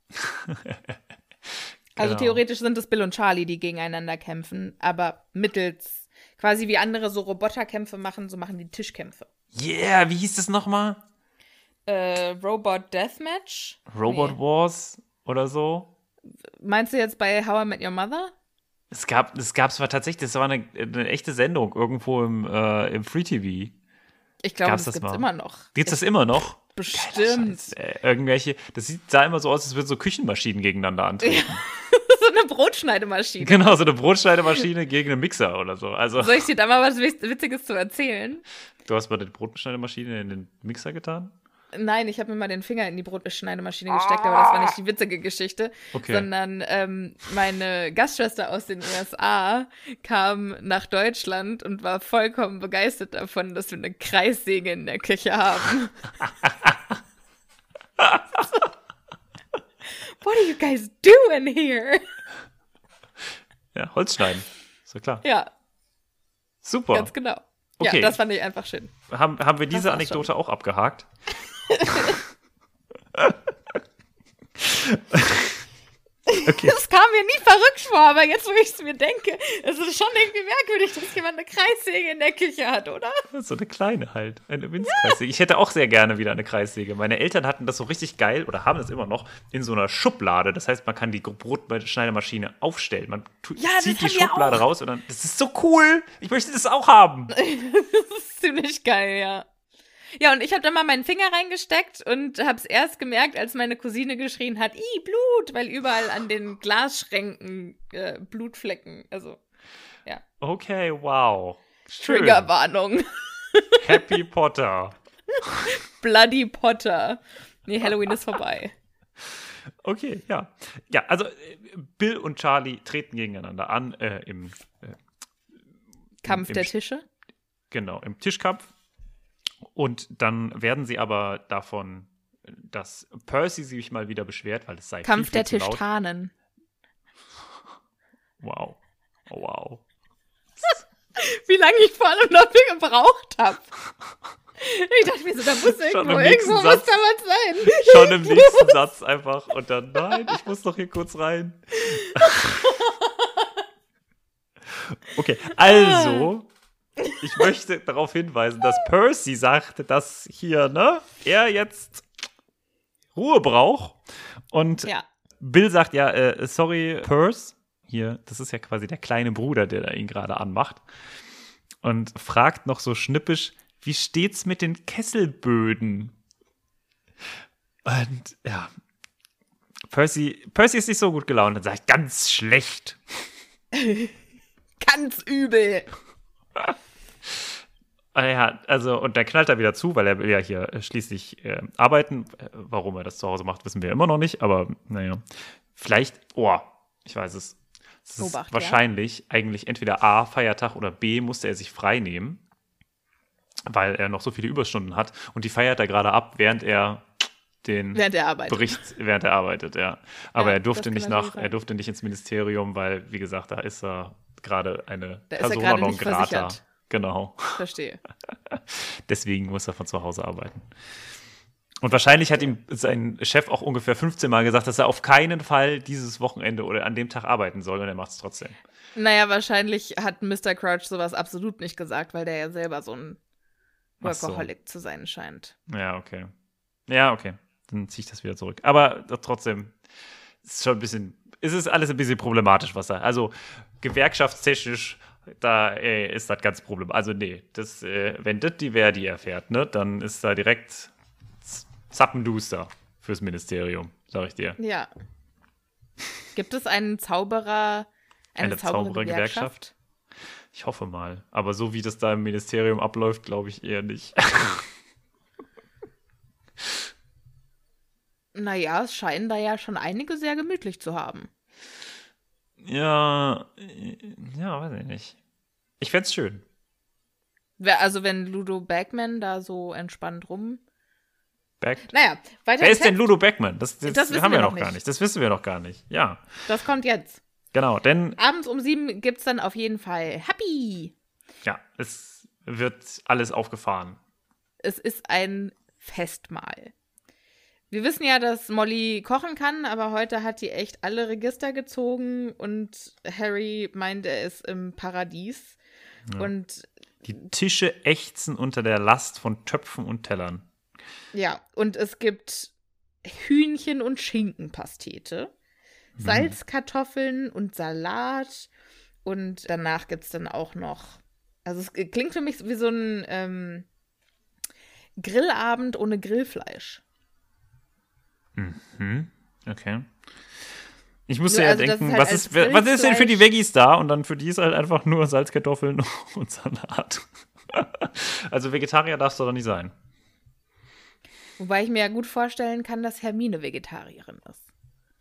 <laughs> Also Genau. theoretisch sind es Bill und Charlie, die gegeneinander kämpfen, aber mittels quasi wie andere so Roboterkämpfe machen, so machen die Tischkämpfe. Yeah, wie hieß das nochmal? Äh, Robot Deathmatch? Robot Nee. Wars oder so? Meinst du jetzt bei How I Met Your Mother? Es gab, es gab zwar tatsächlich, das war eine, eine echte Sendung irgendwo im, äh, im Free TV. Ich glaube, das, das gibt's mal? immer noch. Gibt's das immer noch? Bestimmt. Scheiße, ey. irgendwelche, das sieht, sah immer so aus, als würden so Küchenmaschinen gegeneinander antreten. so <laughs> <laughs> eine Brotschneidemaschine. Genau, so eine Brotschneidemaschine gegen einen Mixer oder so. Also, Soll ich dir da mal was Witz- Witziges zu erzählen? du hast mal die Brotschneidemaschine in den Mixer getan? Nein, ich habe mir mal den Finger in die Brotschneidemaschine gesteckt, aber das war nicht die witzige Geschichte, Okay. sondern ähm, meine Gastschwester aus den USA kam nach Deutschland und war vollkommen begeistert davon, dass wir eine Kreissäge in der Küche haben. <laughs> <laughs> What are you guys doing here? Ja, Holz schneiden. Ist ja klar. Ja, Super. ganz genau. Okay. Ja, das fand ich einfach schön. Haben, haben wir diese war's Anekdote auch abgehakt? <laughs> <laughs> <laughs> Das kam mir nie verrückt vor, aber jetzt, wo ich es mir denke, es ist schon irgendwie merkwürdig, dass jemand eine Kreissäge in der Küche hat, oder? So eine kleine halt. Eine Winzkreissäge. Ich hätte auch sehr gerne wieder eine Kreissäge. Meine Eltern hatten das so richtig geil oder haben das immer noch in so einer Schublade. Das heißt, man kann die Brotschneidemaschine aufstellen. Man Ja, zieht die Schublade raus und dann. Das ist so cool. Ich möchte das auch haben. <laughs> Das ist ziemlich geil, ja. Ja, und ich habe da mal meinen Finger reingesteckt und habe es erst gemerkt, als meine Cousine geschrien hat, ih, Blut, weil überall an den Glasschränken äh, Blutflecken, also Okay, wow. Triggerwarnung. <laughs> Happy Potter. Bloody Potter. Nee, Halloween ist vorbei. Okay, ja. Ja, also Bill und Charlie treten gegeneinander an äh, im, äh, Kampf Im der Sch- Tische. genau, im Tischkampf. Und dann werden sie aber davon, dass Percy sich mal wieder beschwert, weil es sei Kampf viel, der viel laut. Tischtanen. Wow. Oh, wow. <laughs> Wie lange ich vor allem dafür gebraucht habe. Ich dachte mir so, da muss <laughs> irgendwo, irgendwo muss da was sein. <laughs> Schon im nächsten Satz einfach. Und dann, nein, ich muss doch hier kurz rein. Okay, also, ich möchte darauf hinweisen, dass Percy sagt, dass hier, ne, er jetzt Ruhe braucht. Und Ja. Bill sagt ja, äh, sorry, Purse. Hier, das ist ja quasi der kleine Bruder, der da ihn gerade anmacht. Und fragt noch so schnippisch, wie steht's mit den Kesselböden? Und ja, Percy, Percy ist nicht so gut gelaunt und sagt, ganz schlecht. <laughs> Ganz übel. Ah ja, also, und dann knallt er wieder zu, weil er will ja hier äh, schließlich äh, arbeiten. Äh, Warum er das zu Hause macht, wissen wir immer noch nicht, aber naja. Vielleicht, oh, ich weiß es. Es ist Obacht, ja. wahrscheinlich eigentlich entweder A, Feiertag oder B, musste er sich frei nehmen, weil er noch so viele Überstunden hat und die feiert er gerade ab, während er den Während er arbeitet. Bericht, während er arbeitet, ja. Aber Ja, er durfte nicht nach, sein. er durfte nicht ins Ministerium, weil, wie gesagt, da ist er gerade eine Da er Persona non nicht grata. versichert. Genau. Verstehe. <laughs> Deswegen muss er von zu Hause arbeiten. Und wahrscheinlich hat ihm sein Chef auch ungefähr 15 Mal gesagt, dass er auf keinen Fall dieses Wochenende oder an dem Tag arbeiten soll und er macht es trotzdem. Naja, wahrscheinlich hat Mr. Crouch sowas absolut nicht gesagt, weil der ja selber so ein Ach so. Workaholic zu sein scheint. Ja, okay. Ja, okay. Dann ziehe ich das wieder zurück. Aber trotzdem ist schon ein bisschen, ist es alles ein bisschen problematisch, was er. Also gewerkschaftstechnisch, da äh, ist das ganz problematisch. Also nee, das, äh, wenn das die Verdi erfährt, ne, dann ist da direkt Zappenduster fürs Ministerium, sag ich dir. Ja. Gibt es einen Zauberer, eine, Eine Zauberergewerkschaft? Zauberergewerkschaft? Ich hoffe mal. Aber so wie das da im Ministerium abläuft, glaube ich eher nicht. <laughs> Naja, es scheinen da ja schon einige sehr gemütlich zu haben. Ja, äh, ja, weiß ich nicht. Ich fänd's schön. Also wenn Ludo Bagman da so entspannt rum. Back. Naja, weiter Wer ist denn. Ludo Beckmann? Das, das, Das haben wir wir noch gar nicht. nicht. Das wissen wir noch gar nicht. Ja, Das kommt jetzt. genau. Denn Abends um sieben gibt's dann auf jeden Fall Happy. ja, es wird alles aufgefahren. Es ist ein Festmahl. Wir wissen ja, dass Molly kochen kann, aber heute hat die echt alle Register gezogen und Harry meint, er ist im Paradies. Und Die Tische ächzen unter der Last von Töpfen und Tellern. ja, und es gibt Hühnchen- und Schinkenpastete, Salzkartoffeln und Salat und danach gibt's dann auch noch, also es klingt für mich wie so ein ähm, Grillabend ohne Grillfleisch. Okay. Ich musste ja also, denken, halt was, ist, was ist denn für die Veggies da? Und dann für die ist halt einfach nur Salzkartoffeln <laughs> und Salat. <laughs> also Vegetarier darfst du doch nicht sein. Wobei ich mir ja gut vorstellen kann, dass Hermine Vegetarierin ist.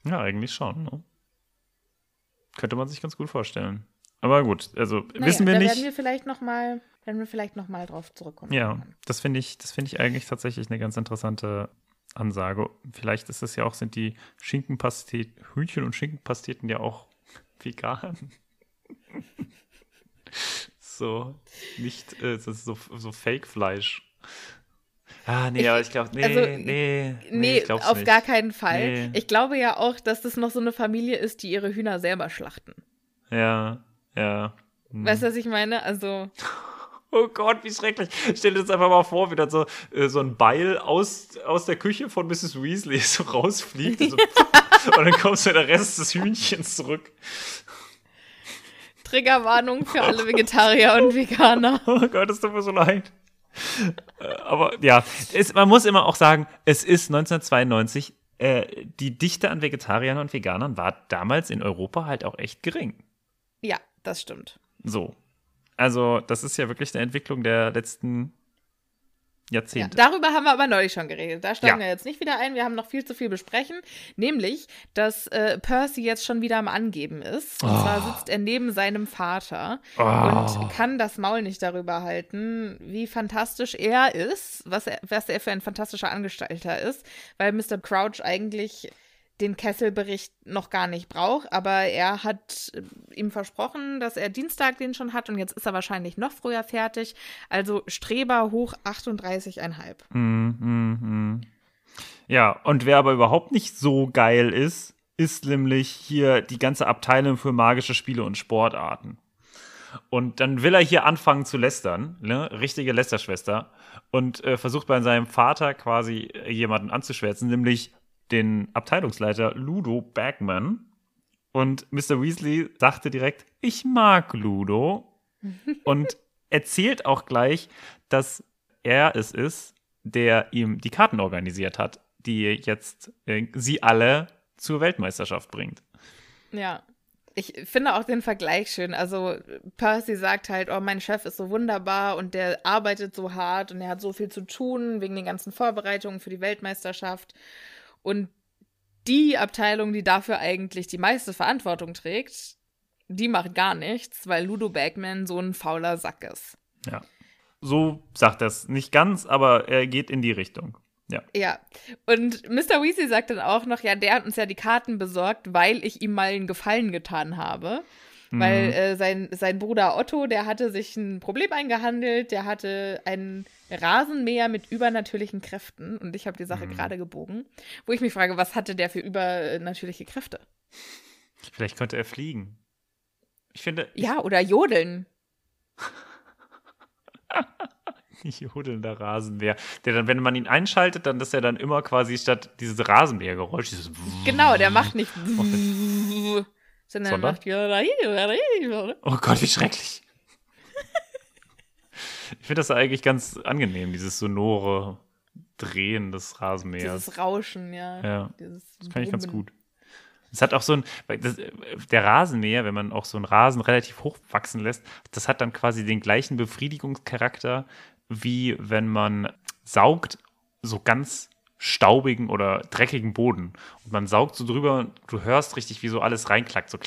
Ja, eigentlich schon. Ne? Könnte man sich ganz gut vorstellen. Aber gut, also Naja, wissen wir da nicht. werden wir vielleicht noch mal, werden wir vielleicht noch mal drauf zurückkommen. Ja, das finde ich, das finde ich eigentlich tatsächlich eine ganz interessante Ansage. Vielleicht ist es ja auch, sind die Schinkenpasteten, Hühnchen und Schinkenpasteten ja auch <laughs> vegan. <laughs> so, nicht, äh, das ist so, so Fake-Fleisch. Ah, nee, Ich- aber ich glaube, nee, also, nee, nee, Nee, auf nicht. gar keinen Fall. Nee. Ich glaube ja auch, dass das noch so eine Familie ist, die ihre Hühner selber schlachten. Ja, ja. Hm. Weißt du, was ich meine? Also, <laughs> Oh Gott, wie schrecklich. Stell dir das einfach mal vor, wie dann so, äh, so ein Beil aus, aus der Küche von Mrs. Weasley <laughs> so rausfliegt. So, <laughs> und dann kommt so der Rest des Hühnchens zurück. Triggerwarnung für alle Vegetarier und Veganer. <laughs> Oh Gott, es tut mir so leid. Äh, Aber ja, es, man muss immer auch sagen, es ist 1992, äh, die Dichte an Vegetariern und Veganern war damals in Europa halt auch echt gering. Ja, das stimmt. So. Also, das ist ja wirklich eine Entwicklung der letzten Ja, Jahrzehnte. darüber haben wir aber neulich schon geredet. Da steigen Ja. wir jetzt nicht wieder ein. Wir haben noch viel zu viel besprechen. Nämlich, dass äh, Percy jetzt schon wieder am Angeben ist. Und Oh. zwar sitzt er neben seinem Vater Oh. und kann das Maul nicht darüber halten, wie fantastisch er ist, was er, was er für ein fantastischer Angestellter ist, weil Mr. Crouch eigentlich den Kesselbericht noch gar nicht braucht, aber er hat äh, ihm versprochen, dass er Dienstag den schon hat und jetzt ist er wahrscheinlich noch früher fertig. Also Streber hoch 38,5. Mm, mm, mm. Ja, und wer aber überhaupt nicht so geil ist, ist nämlich hier die ganze Abteilung für magische Spiele und Sportarten. Und dann will er hier anfangen zu lästern, ne? richtige Lästerschwester, und äh, versucht bei seinem Vater quasi äh, jemanden anzuschwärzen, nämlich den Abteilungsleiter Ludo Bagman. Und Mr. Weasley sagte direkt, ich mag Ludo. <laughs> und erzählt auch gleich, dass er es ist, der ihm die Karten organisiert hat, die jetzt äh, sie alle zur Weltmeisterschaft bringt. Ja. Ich finde auch den Vergleich schön. Also Percy sagt halt, oh, mein Chef ist so wunderbar und der arbeitet so hart und er hat so viel zu tun wegen den ganzen Vorbereitungen für die Weltmeisterschaft. Und die Abteilung, die dafür eigentlich die meiste Verantwortung trägt, die macht gar nichts, weil Ludo Bagman so ein fauler Sack ist. Ja. So sagt er es nicht ganz, aber er geht in die Richtung. Ja. Ja. Und Mr. Weasley sagt dann auch noch, ja, der hat uns ja die Karten besorgt, weil ich ihm mal einen Gefallen getan habe. Mhm. Weil äh, sein, sein Bruder Otto, der hatte sich ein Problem eingehandelt, der hatte einen Rasenmäher mit übernatürlichen Kräften und ich habe die Sache mhm. gerade gebogen. Wo ich mich frage, was hatte der für übernatürliche Kräfte? Vielleicht konnte er fliegen. Ich finde. Ja, oder jodeln. <laughs> Jodelnder Rasenmäher. Der dann, wenn man ihn einschaltet, dann ist er dann immer quasi statt dieses Rasenmähergeräusch, dieses Genau, der macht nicht <laughs> <laughs> sondern macht Oh Gott, wie schrecklich. ich finde das eigentlich ganz angenehm, dieses sonore Drehen des Rasenmähers. Dieses Rauschen, ja. Ja, das kann ich ganz gut. Es hat auch so ein, das, der Rasenmäher, wenn man auch so einen Rasen relativ hoch wachsen lässt, das hat dann quasi den gleichen Befriedigungscharakter, wie wenn man saugt, so ganz staubigen oder dreckigen Boden. Und man saugt so drüber und du hörst richtig, wie so alles reinklackt. So.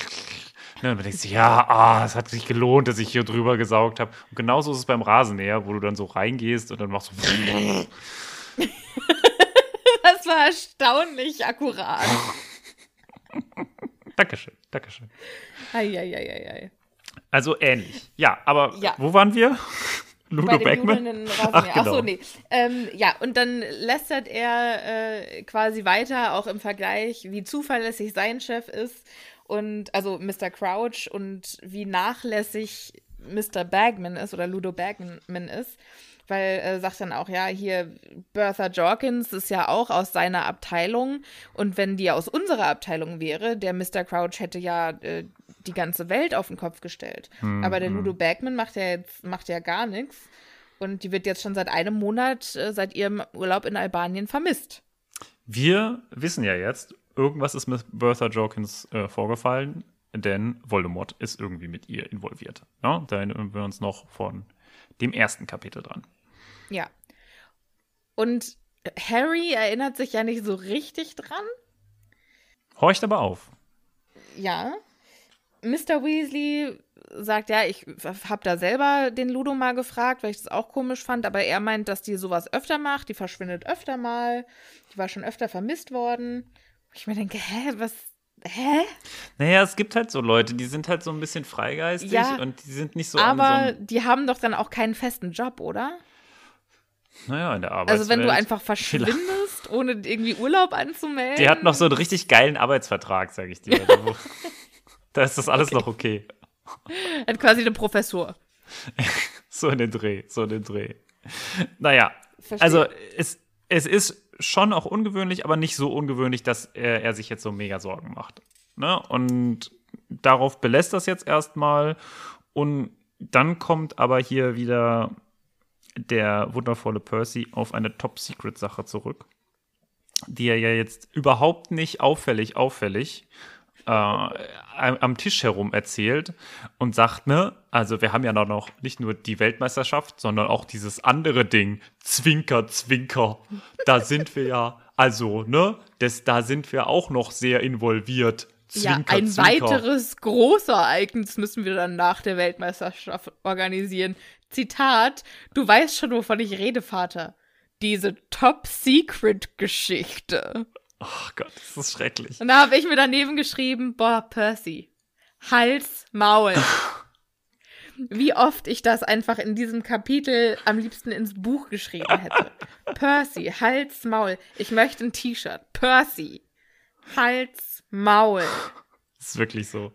Ne, und man denkt ja, ah, es hat sich gelohnt, dass ich hier drüber gesaugt habe. Und genauso ist es beim Rasenmäher, wo du dann so reingehst und dann machst du. <laughs> das war erstaunlich akkurat. <laughs> Dankeschön, Dankeschön. Eieieiei. Also ähnlich. Ja, aber ja. wo waren wir? Ludo Beckman? Ach, genau. Achso, nee. Ähm, ja, und dann lästert er äh, quasi weiter, auch im Vergleich, wie zuverlässig sein Chef ist und also Mr. Crouch und wie nachlässig Mr. Bagman ist oder Ludo Bagman ist weil er äh, sagt dann auch, ja, hier Bertha Jorkins ist ja auch aus seiner Abteilung und wenn die aus unserer Abteilung wäre, der Mr. Crouch hätte ja äh, die ganze Welt auf den Kopf gestellt. Hm, Aber der hm. Ludo Bagman macht ja jetzt macht ja gar nichts und die wird jetzt schon seit einem Monat äh, seit ihrem Urlaub in Albanien vermisst. Wir wissen ja jetzt, irgendwas ist mit Bertha Jorkins äh, vorgefallen, denn Voldemort ist irgendwie mit ihr involviert. Ja, da erinnern wir uns noch von dem ersten Kapitel dran. Ja. Und Harry erinnert sich ja nicht so richtig dran. Horcht aber auf. Ja. Mr. Weasley sagt, ja, ich habe da selber den Ludo mal gefragt, weil ich das auch komisch fand, aber er meint, dass die sowas öfter macht, die verschwindet öfter mal, die war schon öfter vermisst worden. Ich mir denke, hä, was, hä? Naja, es gibt halt so Leute, die sind halt so ein bisschen freigeistig ja, und die sind nicht so. Aber so die haben doch dann auch keinen festen Job, oder? Naja, in der Arbeit. Also wenn du einfach verschwindest, ohne irgendwie Urlaub anzumelden. Die hat noch so einen richtig geilen Arbeitsvertrag, sag ich dir. <laughs> <laughs> da ist das alles okay. noch okay. Hat quasi eine Professor. <laughs> so in den Dreh, so in den Dreh. Naja, Verstehe. also es, es ist schon auch ungewöhnlich, aber nicht so ungewöhnlich, dass er, er sich jetzt so mega Sorgen macht. Ne? Und darauf belässt das jetzt erstmal. Und dann kommt aber hier wieder der wundervolle Percy auf eine Top-Secret-Sache zurück, die er ja jetzt überhaupt nicht auffällig, auffällig äh, am Tisch herum erzählt und sagt, ne, also wir haben ja noch nicht nur die Weltmeisterschaft, sondern auch dieses andere Ding, Zwinker, Zwinker, da sind wir ja, also, ne, das, da sind wir auch noch sehr involviert. Zwinker, ja, ein Zwinker. weiteres Großereignis müssen wir dann nach der Weltmeisterschaft organisieren. Zitat, du weißt schon, wovon ich rede, Vater. Diese Top-Secret-Geschichte. Oh Gott, das ist schrecklich. Und da habe ich mir daneben geschrieben, boah, Percy, Hals, Maul. <laughs> Wie oft ich das einfach in diesem Kapitel am liebsten ins Buch geschrieben hätte. <laughs> Percy, Hals, Maul. Ich möchte ein T-Shirt. Percy, Hals, Maul. Das ist wirklich so.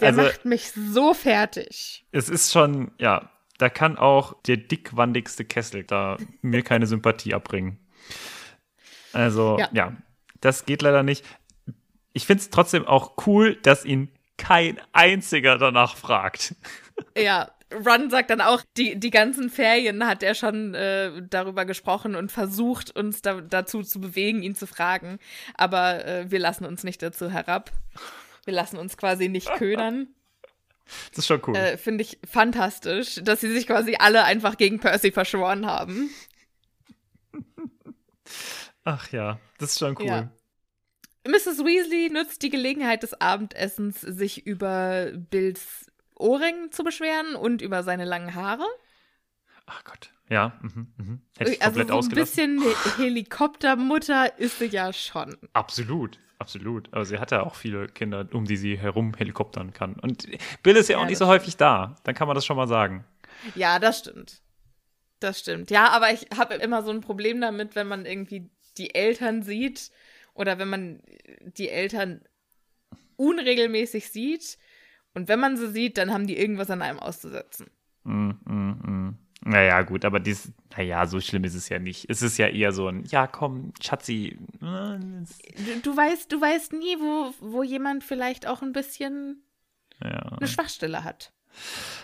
Der also, macht mich so fertig. Es ist schon, ja, da kann auch der dickwandigste Kessel da mir keine Sympathie abbringen. Also, ja. ja. Das geht leider nicht. Ich finde es trotzdem auch cool, dass ihn kein einziger danach fragt. Ja, Ron sagt dann auch, die, die ganzen Ferien hat er schon äh, darüber gesprochen und versucht, uns da, dazu zu bewegen, ihn zu fragen. Aber äh, wir lassen uns nicht dazu herab. Wir lassen uns quasi nicht ködern. Das ist schon cool. Äh, Finde ich fantastisch, dass sie sich quasi alle einfach gegen Percy verschworen haben. <laughs> Ach ja, das ist schon cool. Ja. Mrs. Weasley nutzt die Gelegenheit des Abendessens, sich über Bills Ohrring zu beschweren und über seine langen Haare. Ach Gott. Ja, mhm, mhm. hätte ich also komplett so ein bisschen Helikoptermutter ist sie ja schon. Absolut, absolut. Aber sie hat ja auch viele Kinder, um die sie herum helikoptern kann. Und Bill ist ja, ja auch nicht so stimmt. häufig da. Dann kann man das schon mal sagen. Ja, das stimmt. Das stimmt. Ja, aber ich habe immer so ein Problem damit, wenn man irgendwie die Eltern sieht oder wenn man die Eltern unregelmäßig sieht und wenn man sie sieht, dann haben die irgendwas an einem auszusetzen. Mm, mm, mm. Naja, gut, aber dies, naja, so schlimm ist es ja nicht. Es ist ja eher so ein, ja, komm, Schatzi. Du, du weißt, du weißt nie, wo, wo jemand vielleicht auch ein bisschen ja. eine Schwachstelle hat.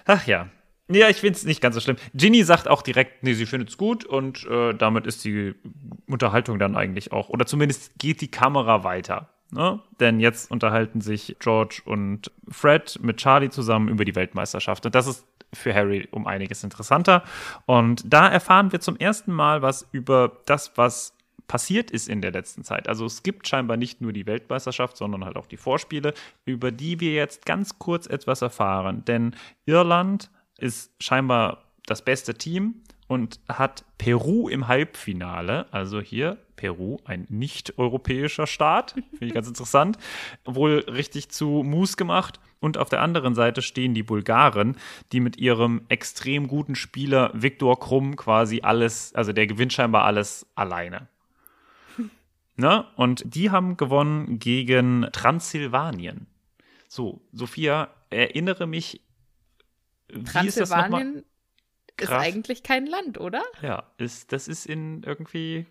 Ach ja. Ja, ich finde es nicht ganz so schlimm. Ginny sagt auch direkt, nee, sie findet es gut und äh, damit ist die Unterhaltung dann eigentlich auch, oder zumindest geht die Kamera weiter. Ne? Denn jetzt unterhalten sich George und Fred mit Charlie zusammen über die Weltmeisterschaft. Und das ist für Harry um einiges interessanter. Und da erfahren wir zum ersten Mal was über das, was passiert ist in der letzten Zeit. Also es gibt scheinbar nicht nur die Weltmeisterschaft, sondern halt auch die Vorspiele, über die wir jetzt ganz kurz etwas erfahren. Denn Irland ist scheinbar das beste Team und hat Peru im Halbfinale, also hier Peru, ein nicht-europäischer Staat, finde ich ganz <laughs> interessant, wohl richtig zu Mus gemacht. Und auf der anderen Seite stehen die Bulgaren, die mit ihrem extrem guten Spieler Viktor Krumm quasi alles, also der gewinnt scheinbar alles alleine. <laughs> ne? Und die haben gewonnen gegen Transsilvanien. So, Sophia, erinnere mich, wie ist das nochmal? ist eigentlich kein Land, oder? Ja, ist, das ist in irgendwie,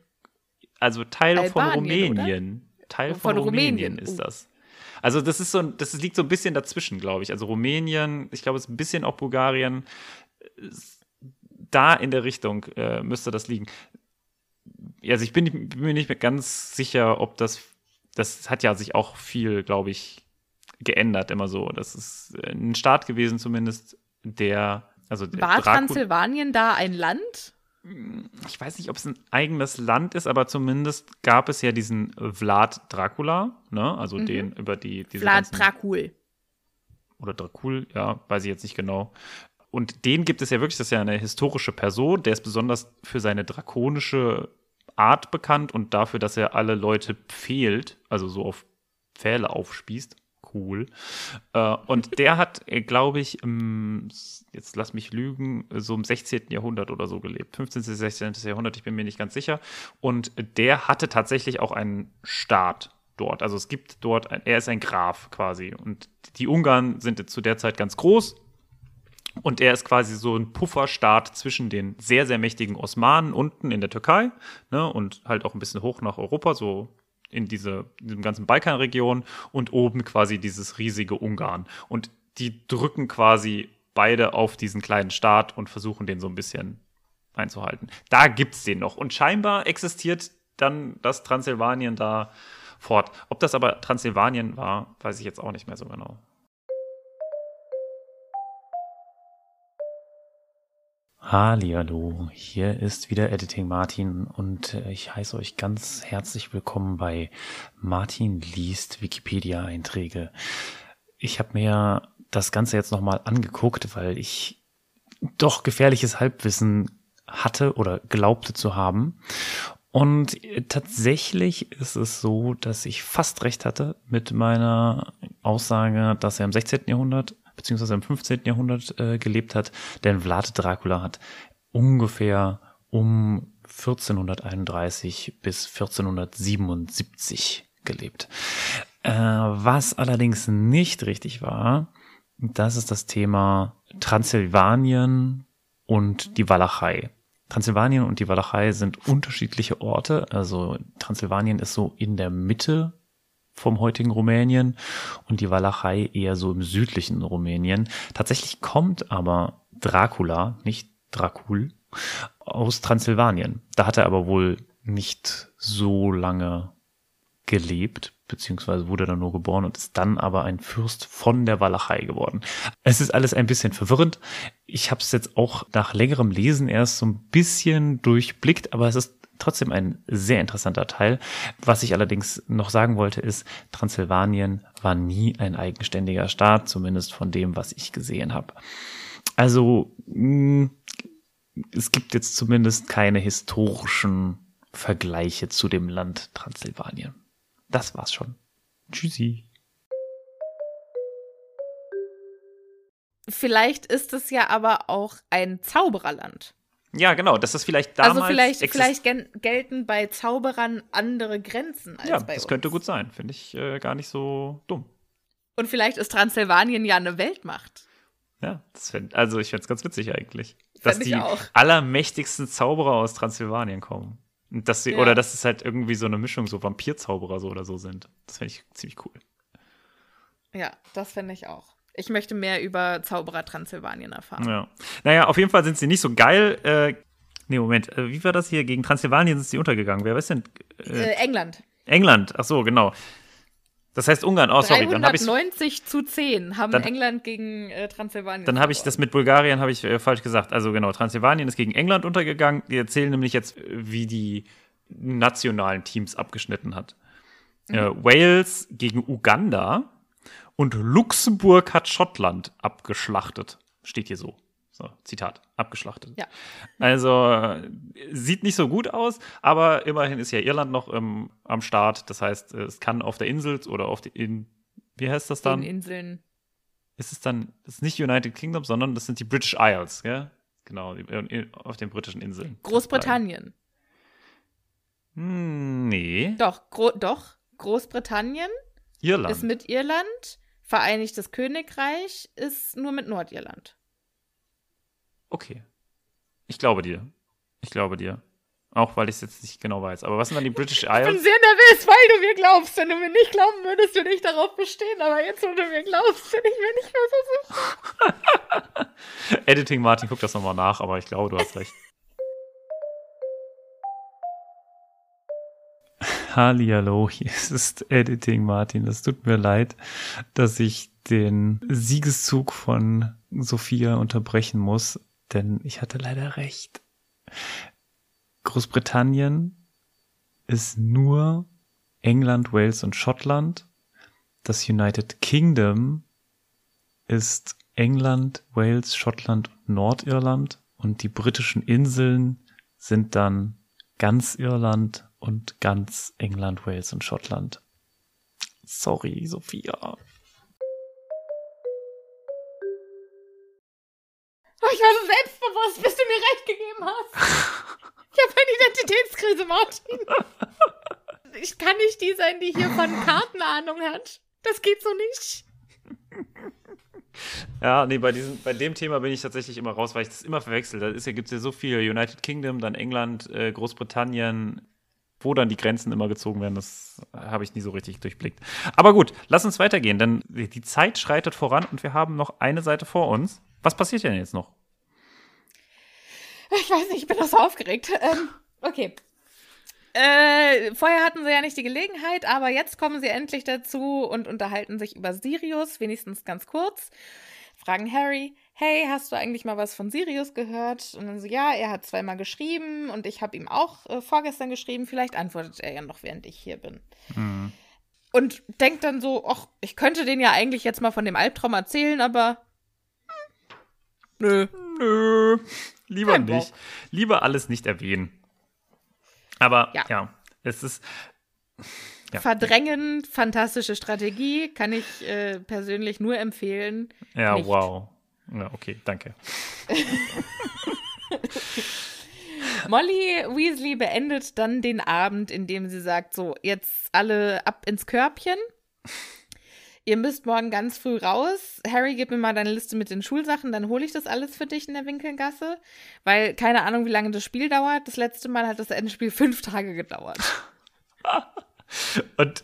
also Teil Albanien, von Rumänien. Oder? Teil von, von Rumänien, Rumänien, ist uh. das. Also das ist so, das liegt so ein bisschen dazwischen, glaube ich. Also Rumänien, ich glaube, es ist ein bisschen auch Bulgarien. Da in der Richtung äh, müsste das liegen. Also ich bin, bin mir nicht mehr ganz sicher, ob das, das hat ja sich auch viel, glaube ich, geändert immer so. Das ist ein Staat gewesen zumindest, der also War Dracul Transsilvanien da ein Land? Ich weiß nicht, ob es ein eigenes Land ist, aber zumindest gab es ja diesen Vlad Dracula, ne? Also mhm. den über die diese Vlad Dracul. Oder Dracul, ja, weiß ich jetzt nicht genau. Und den gibt es ja wirklich, das ist ja eine historische Person, der ist besonders für seine drakonische Art bekannt und dafür, dass er alle Leute pfählt, also so auf Pfähle aufspießt cool. Äh, und der hat, äh, glaube ich, im, jetzt lass mich lügen, so im 16. Jahrhundert oder so gelebt. 15. 16. Jahrhundert, ich bin mir nicht ganz sicher. Und der hatte tatsächlich auch einen Staat dort. Also es gibt dort, er ist ein Graf quasi. Und die Ungarn sind zu der Zeit ganz groß. Und er ist quasi so ein Pufferstaat zwischen den sehr, sehr mächtigen Osmanen unten in der Türkei ne, und halt auch ein bisschen hoch nach Europa, so in diese, in diesem ganzen Balkanregion und oben quasi dieses riesige Ungarn. Und die drücken quasi beide auf diesen kleinen Staat und versuchen den so ein bisschen einzuhalten. Da gibt es den noch. Und scheinbar existiert dann das Transsilvanien da fort. Ob das aber Transsilvanien war, weiß ich jetzt auch nicht mehr so genau. Hallihallo, hier ist wieder Editing Martin und äh, ich heiße euch ganz herzlich willkommen bei Martin liest Wikipedia-Einträge. Ich habe mir das Ganze jetzt nochmal angeguckt, weil ich doch gefährliches Halbwissen hatte oder glaubte zu haben. Und tatsächlich ist es so, dass ich fast recht hatte mit meiner Aussage, dass er im 16. Jahrhundert beziehungsweise im 15. Jahrhundert äh, gelebt hat, denn Vlad Dracula hat ungefähr um 1431 bis 1477 gelebt. Äh, was allerdings nicht richtig war, das ist das Thema Transsilvanien und die Walachei. Transsilvanien und die Walachei sind unterschiedliche Orte. Also Transsilvanien ist so in der Mitte vom heutigen Rumänien und die Walachei eher so im südlichen Rumänien. Tatsächlich kommt aber Dracula, nicht Dracul, aus Transsilvanien. Da hat er aber wohl nicht so lange gelebt, beziehungsweise wurde dann nur geboren und ist dann aber ein Fürst von der Walachei geworden. Es ist alles ein bisschen verwirrend. Ich habe es jetzt auch nach längerem Lesen erst so ein bisschen durchblickt, aber es ist trotzdem ein sehr interessanter Teil. Was ich allerdings noch sagen wollte, ist, Transsilvanien war nie ein eigenständiger Staat, zumindest von dem, was ich gesehen habe. Also mh, es gibt jetzt zumindest keine historischen Vergleiche zu dem Land Transsilvanien. Das war's schon. Tschüssi. Vielleicht ist es ja aber auch ein Zaubererland. Ja, genau, das ist vielleicht damals. Also vielleicht, vielleicht gelten bei Zauberern andere Grenzen als ja, bei das uns. könnte gut sein. Finde ich äh, gar nicht so dumm. Und vielleicht ist Transsilvanien ja eine Weltmacht. Ja, das fänd, also ich fände es ganz witzig eigentlich. Dass Fänd ich die auch. allermächtigsten Zauberer aus Transsilvanien kommen. Und dass sie, Ja. oder dass es halt irgendwie so eine Mischung, so Vampirzauberer so oder so sind. Das fände ich ziemlich cool. Ja, das fände ich auch. Ich möchte mehr über Zauberer Transsilvanien erfahren. Ja. Naja, auf jeden Fall sind sie nicht so geil. Äh, nee, Moment, äh, wie war das hier? Gegen Transsilvanien sind sie untergegangen. Wer weiß denn? Äh, Äh, England. England, ach so, genau. Das heißt Ungarn, oh sorry, dann habe ich 390 zu 10 haben Dann- England gegen äh, Transsilvanien. Dann habe ich das mit Bulgarien habe ich äh, falsch gesagt. Also genau, Transsilvanien ist gegen England untergegangen. Die erzählen nämlich jetzt, äh, wie die nationalen Teams abgeschnitten hat. Äh, Wales gegen Uganda und Luxemburg hat Schottland abgeschlachtet. Steht hier so. So, Zitat, abgeschlachtet. Ja. Also äh, sieht nicht so gut aus, aber immerhin ist ja Irland noch ähm, am Start. Das heißt, äh, es kann auf der Insel oder auf die in wie heißt das dann? den Inseln. ist es dann, das ist nicht United Kingdom, sondern das sind die British Isles, gell? Genau, äh, auf den britischen Inseln. Großbritannien. Hm, nee. Doch, Gro doch. Großbritannien Irland. ist mit Irland. Vereinigtes Königreich ist nur mit Nordirland. okay. Ich glaube dir. Ich glaube dir. Auch weil ich es jetzt nicht genau weiß. Aber was sind dann die British Ich bin Isles? sehr nervös, weil du mir glaubst. Wenn du mir nicht glauben würdest, würde ich darauf bestehen. Aber jetzt, wo du mir glaubst, bin ich mir nicht mehr so sicher. <laughs> Editing Martin, guck das nochmal nach, aber ich glaube, du hast recht. Hallihallo, <laughs> hier ist Editing Martin. Es tut mir leid, dass ich den Siegeszug von Sophia unterbrechen muss, denn ich hatte leider recht. Großbritannien ist nur England, Wales und Schottland. Das United Kingdom ist England, Wales, Schottland und Nordirland und die britischen Inseln sind dann ganz Irland und ganz England, Wales und Schottland. Sorry, Sophia. Oh, ich war so selbstbewusst, bis du mir recht gegeben hast. <laughs> Ich habe eine Identitätskrise, Martin. Ich kann nicht die sein, die hier von Karten Ahnung hat. Das geht so nicht. Ja, nee, bei, diesem, bei dem Thema bin ich tatsächlich immer raus, weil ich das immer verwechsel. Da ist ja, gibt's ja so viel. United Kingdom, dann England, äh, Großbritannien, wo dann die Grenzen immer gezogen werden, das habe ich nie so richtig durchblickt. Aber gut, lass uns weitergehen, denn die Zeit schreitet voran und wir haben noch eine Seite vor uns. Was passiert denn jetzt noch? Ich weiß nicht, ich bin doch so aufgeregt. Ähm, okay. Äh, vorher hatten sie ja nicht die Gelegenheit, aber jetzt kommen sie endlich dazu und unterhalten sich über Sirius, wenigstens ganz kurz. Fragen Harry, hey, hast du eigentlich mal was von Sirius gehört? Und dann so, ja, er hat zweimal geschrieben und ich habe ihm auch äh, vorgestern geschrieben. Vielleicht antwortet er ja noch, während ich hier bin. Und denkt dann so, ach, ich könnte den ja eigentlich jetzt mal von dem Albtraum erzählen, aber nö. Nö, lieber Kein Bock. nicht. Lieber alles nicht erwähnen. Aber ja, Ja. es ist. Ja. Verdrängen, fantastische Strategie, kann ich äh, persönlich nur empfehlen. Ja, nicht. wow. Ja, okay, danke. <laughs> Molly Weasley beendet dann den Abend, indem sie sagt: So, jetzt alle ab ins Körbchen. ihr müsst morgen ganz früh raus. Harry, gib mir mal deine Liste mit den Schulsachen, dann hole ich das alles für dich in der Winkelgasse. Weil keine Ahnung, wie lange das Spiel dauert. Das letzte Mal hat das Endspiel fünf Tage gedauert. <laughs> Und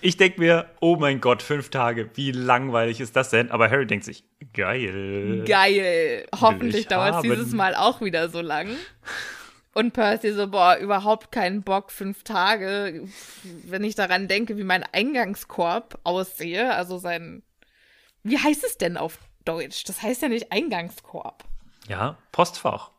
ich denke mir, oh mein Gott, fünf Tage, wie langweilig ist das denn? Aber Harry denkt sich, geil. Geil. Hoffentlich dauert es dieses Mal auch wieder so lang. Und Percy so, boah, überhaupt keinen Bock, fünf Tage. Wenn ich daran denke, wie mein Eingangskorb aussehe, also sein. Wie heißt es denn auf Deutsch? Das heißt ja nicht Eingangskorb. Ja, Postfach.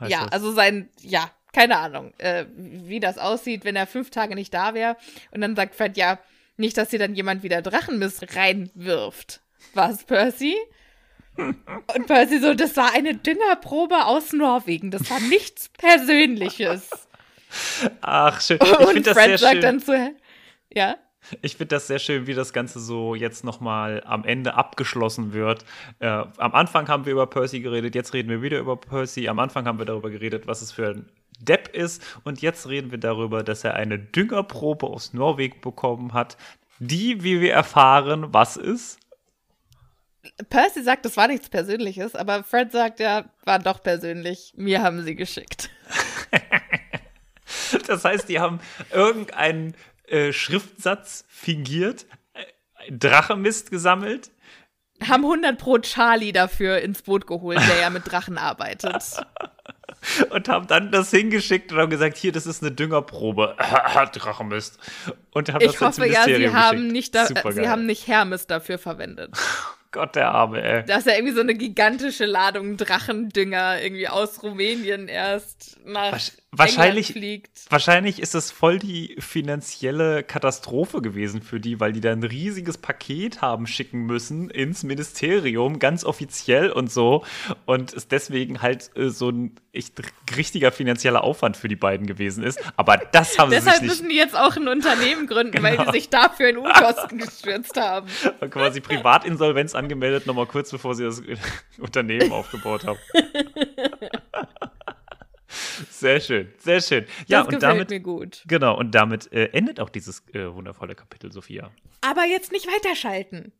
ja, das. also sein, ja, keine Ahnung, äh, wie das aussieht, wenn er fünf Tage nicht da wäre. Und dann sagt Fred, ja, nicht, dass hier dann jemand wieder Drachenmist reinwirft. Was, Percy? <laughs> Und Percy so, das war eine Düngerprobe aus Norwegen. Das war nichts Persönliches. Ach, schön. Ich Und Fred sagt schön. dann zu, ja? Ich finde das sehr schön, wie das Ganze so jetzt nochmal am Ende abgeschlossen wird. Äh, am Anfang haben wir über Percy geredet, jetzt reden wir wieder über Percy. Am Anfang haben wir darüber geredet, was es für ein Depp ist. Und jetzt reden wir darüber, dass er eine Düngerprobe aus Norwegen bekommen hat, die, wie wir erfahren, was ist? Percy sagt, das war nichts Persönliches, aber Fred sagt, ja, war doch persönlich. Mir haben sie geschickt. <laughs> das heißt, die haben irgendeinen äh, Schriftsatz fingiert, äh, Drachemist gesammelt. Haben 100 pro Charlie dafür ins Boot geholt, der ja mit Drachen arbeitet. <laughs> und haben dann das hingeschickt und haben gesagt, hier, das ist eine Düngerprobe. <laughs> Drachenmist. Und haben ich das hoffe ja, sie haben, nicht da, sie haben nicht Hermes dafür verwendet. <laughs> Gott, der Arme, ey. Da ist ja irgendwie so eine gigantische Ladung Drachendünger irgendwie aus Rumänien erst nach Wasch wahrscheinlich. Wahrscheinlich ist es voll die finanzielle Katastrophe gewesen für die, weil die da ein riesiges Paket haben schicken müssen ins Ministerium, ganz offiziell und so. Und es deswegen halt äh, so ein echt richtiger finanzieller Aufwand für die beiden gewesen ist. Aber das haben sie Deshalb nicht. müssen die jetzt auch ein Unternehmen gründen, genau. weil die sich dafür in Unkosten gestürzt haben. <laughs> Und quasi Privatinsolvenz angemeldet, nochmal kurz bevor sie das <laughs> Unternehmen aufgebaut haben. <laughs> Sehr schön, sehr schön. Ja, das und damit mir gut. Genau, und damit äh, endet auch dieses äh, wundervolle Kapitel, Sophia. Aber jetzt nicht weiterschalten.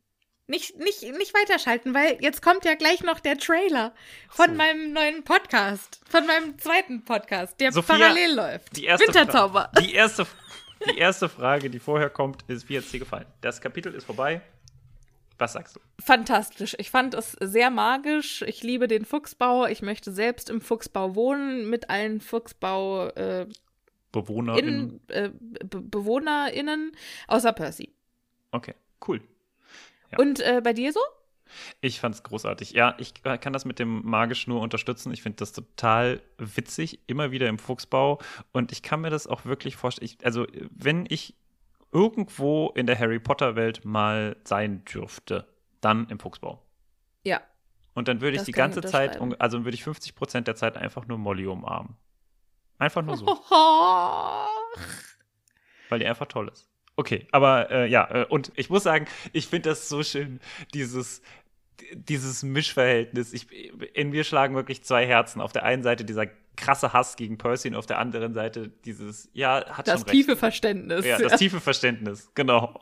Nicht, nicht, nicht weiterschalten, weil jetzt kommt ja gleich noch der Trailer von so. meinem neuen Podcast, von meinem zweiten Podcast, der Sophia, parallel läuft. Die erste Winterzauber. Fra die erste, die erste Frage, die vorher kommt, ist, wie hat es dir gefallen? Das Kapitel ist vorbei. Was sagst du? Fantastisch. Ich fand es sehr magisch. Ich liebe den Fuchsbau. Ich möchte selbst im Fuchsbau wohnen mit allen Fuchsbau äh, BewohnerInnen. äh, Be BewohnerInnen, außer Percy. Okay, cool. Ja. Und äh, bei dir so? Ich fand's großartig. Ja, ich kann das mit dem Magisch nur unterstützen. Ich finde das total witzig, immer wieder im Fuchsbau. Und ich kann mir das auch wirklich vorstellen. Ich, also, wenn ich irgendwo in der Harry Potter-Welt mal sein dürfte, dann im Fuchsbau. Ja. Und dann würde ich die ganze Zeit, also würde ich 50 Prozent der Zeit einfach nur Molly umarmen. Einfach nur so. <laughs> Weil die einfach toll ist. Okay, aber äh, ja, äh, und ich muss sagen, ich finde das so schön, dieses, dieses Mischverhältnis. Ich, in mir schlagen wirklich zwei Herzen. Auf der einen Seite dieser krasse Hass gegen Percy und auf der anderen Seite dieses, ja, hat das schon tiefe Verständnis. Ja, das tiefe Verständnis, genau.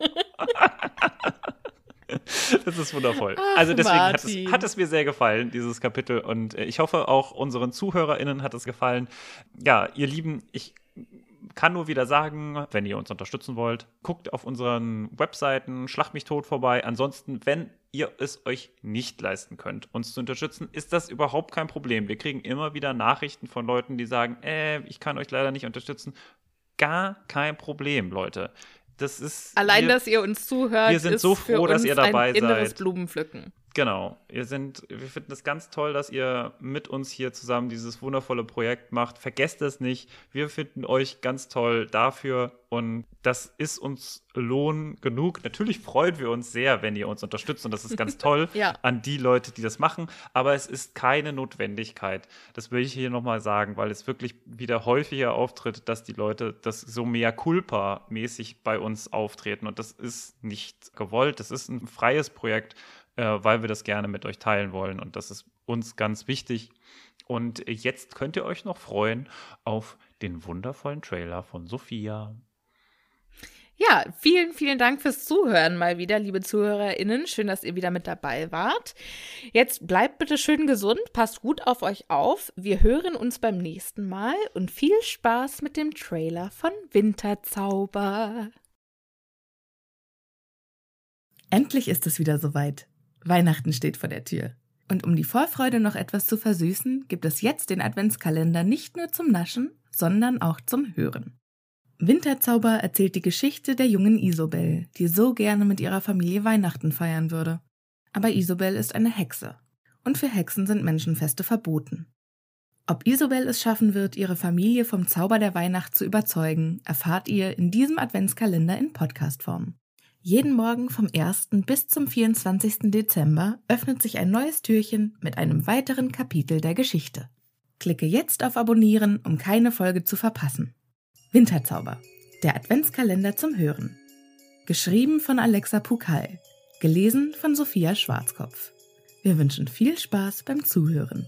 <laughs> das ist wundervoll. Ach, also deswegen hat es, hat es, mir sehr gefallen, dieses Kapitel. Und äh, ich hoffe, auch unseren ZuhörerInnen hat es gefallen. Ja, ihr Lieben, ich kann nur wieder sagen, wenn ihr uns unterstützen wollt, guckt auf unseren Webseiten, schlag mich tot vorbei. Ansonsten, wenn ihr es euch nicht leisten könnt, uns zu unterstützen, ist das überhaupt kein Problem. Wir kriegen immer wieder Nachrichten von Leuten, die sagen, äh, ich kann euch leider nicht unterstützen. Gar kein Problem, Leute. Das ist allein, wir, dass ihr uns zuhört. Wir sind so froh, dass ihr dabei ein inneres seid. Blumenpflücken. Genau. Wir sind, wir finden es ganz toll, dass ihr mit uns hier zusammen dieses wundervolle Projekt macht. Vergesst es nicht. Wir finden euch ganz toll dafür und das ist uns Lohn genug. Natürlich freuen wir uns sehr, wenn ihr uns unterstützt und das ist ganz toll <laughs> ja. an die Leute, die das machen. Aber es ist keine Notwendigkeit. Das will ich hier nochmal sagen, weil es wirklich wieder häufiger auftritt, dass die Leute das so mehr culpa mäßig bei uns auftreten und das ist nicht gewollt. Das ist ein freies Projekt äh, weil wir das gerne mit euch teilen wollen. Und das ist uns ganz wichtig. Und jetzt könnt ihr euch noch freuen auf den wundervollen Trailer von Sophia. Ja, vielen, vielen Dank fürs Zuhören mal wieder, liebe ZuhörerInnen. Schön, dass ihr wieder mit dabei wart. Jetzt bleibt bitte schön gesund, passt gut auf euch auf. Wir hören uns beim nächsten Mal und viel Spaß mit dem Trailer von Winterzauber. Endlich ist es wieder soweit. Weihnachten steht vor der Tür. Und um die Vorfreude noch etwas zu versüßen, gibt es jetzt den Adventskalender nicht nur zum Naschen, sondern auch zum Hören. Winterzauber erzählt die Geschichte der jungen Isobel, die so gerne mit ihrer Familie Weihnachten feiern würde. Aber Isobel ist eine Hexe. Und für Hexen sind Menschenfeste verboten. Ob Isobel es schaffen wird, ihre Familie vom Zauber der Weihnacht zu überzeugen, erfahrt ihr in diesem Adventskalender in Podcastform. Jeden Morgen vom 1. bis zum 24. Dezember öffnet sich ein neues Türchen mit einem weiteren Kapitel der Geschichte. Klicke jetzt auf Abonnieren, um keine Folge zu verpassen. Winterzauber. Der Adventskalender zum Hören. Geschrieben von Alexa Pukal. Gelesen von Sophia Schwarzkopf. Wir wünschen viel Spaß beim Zuhören.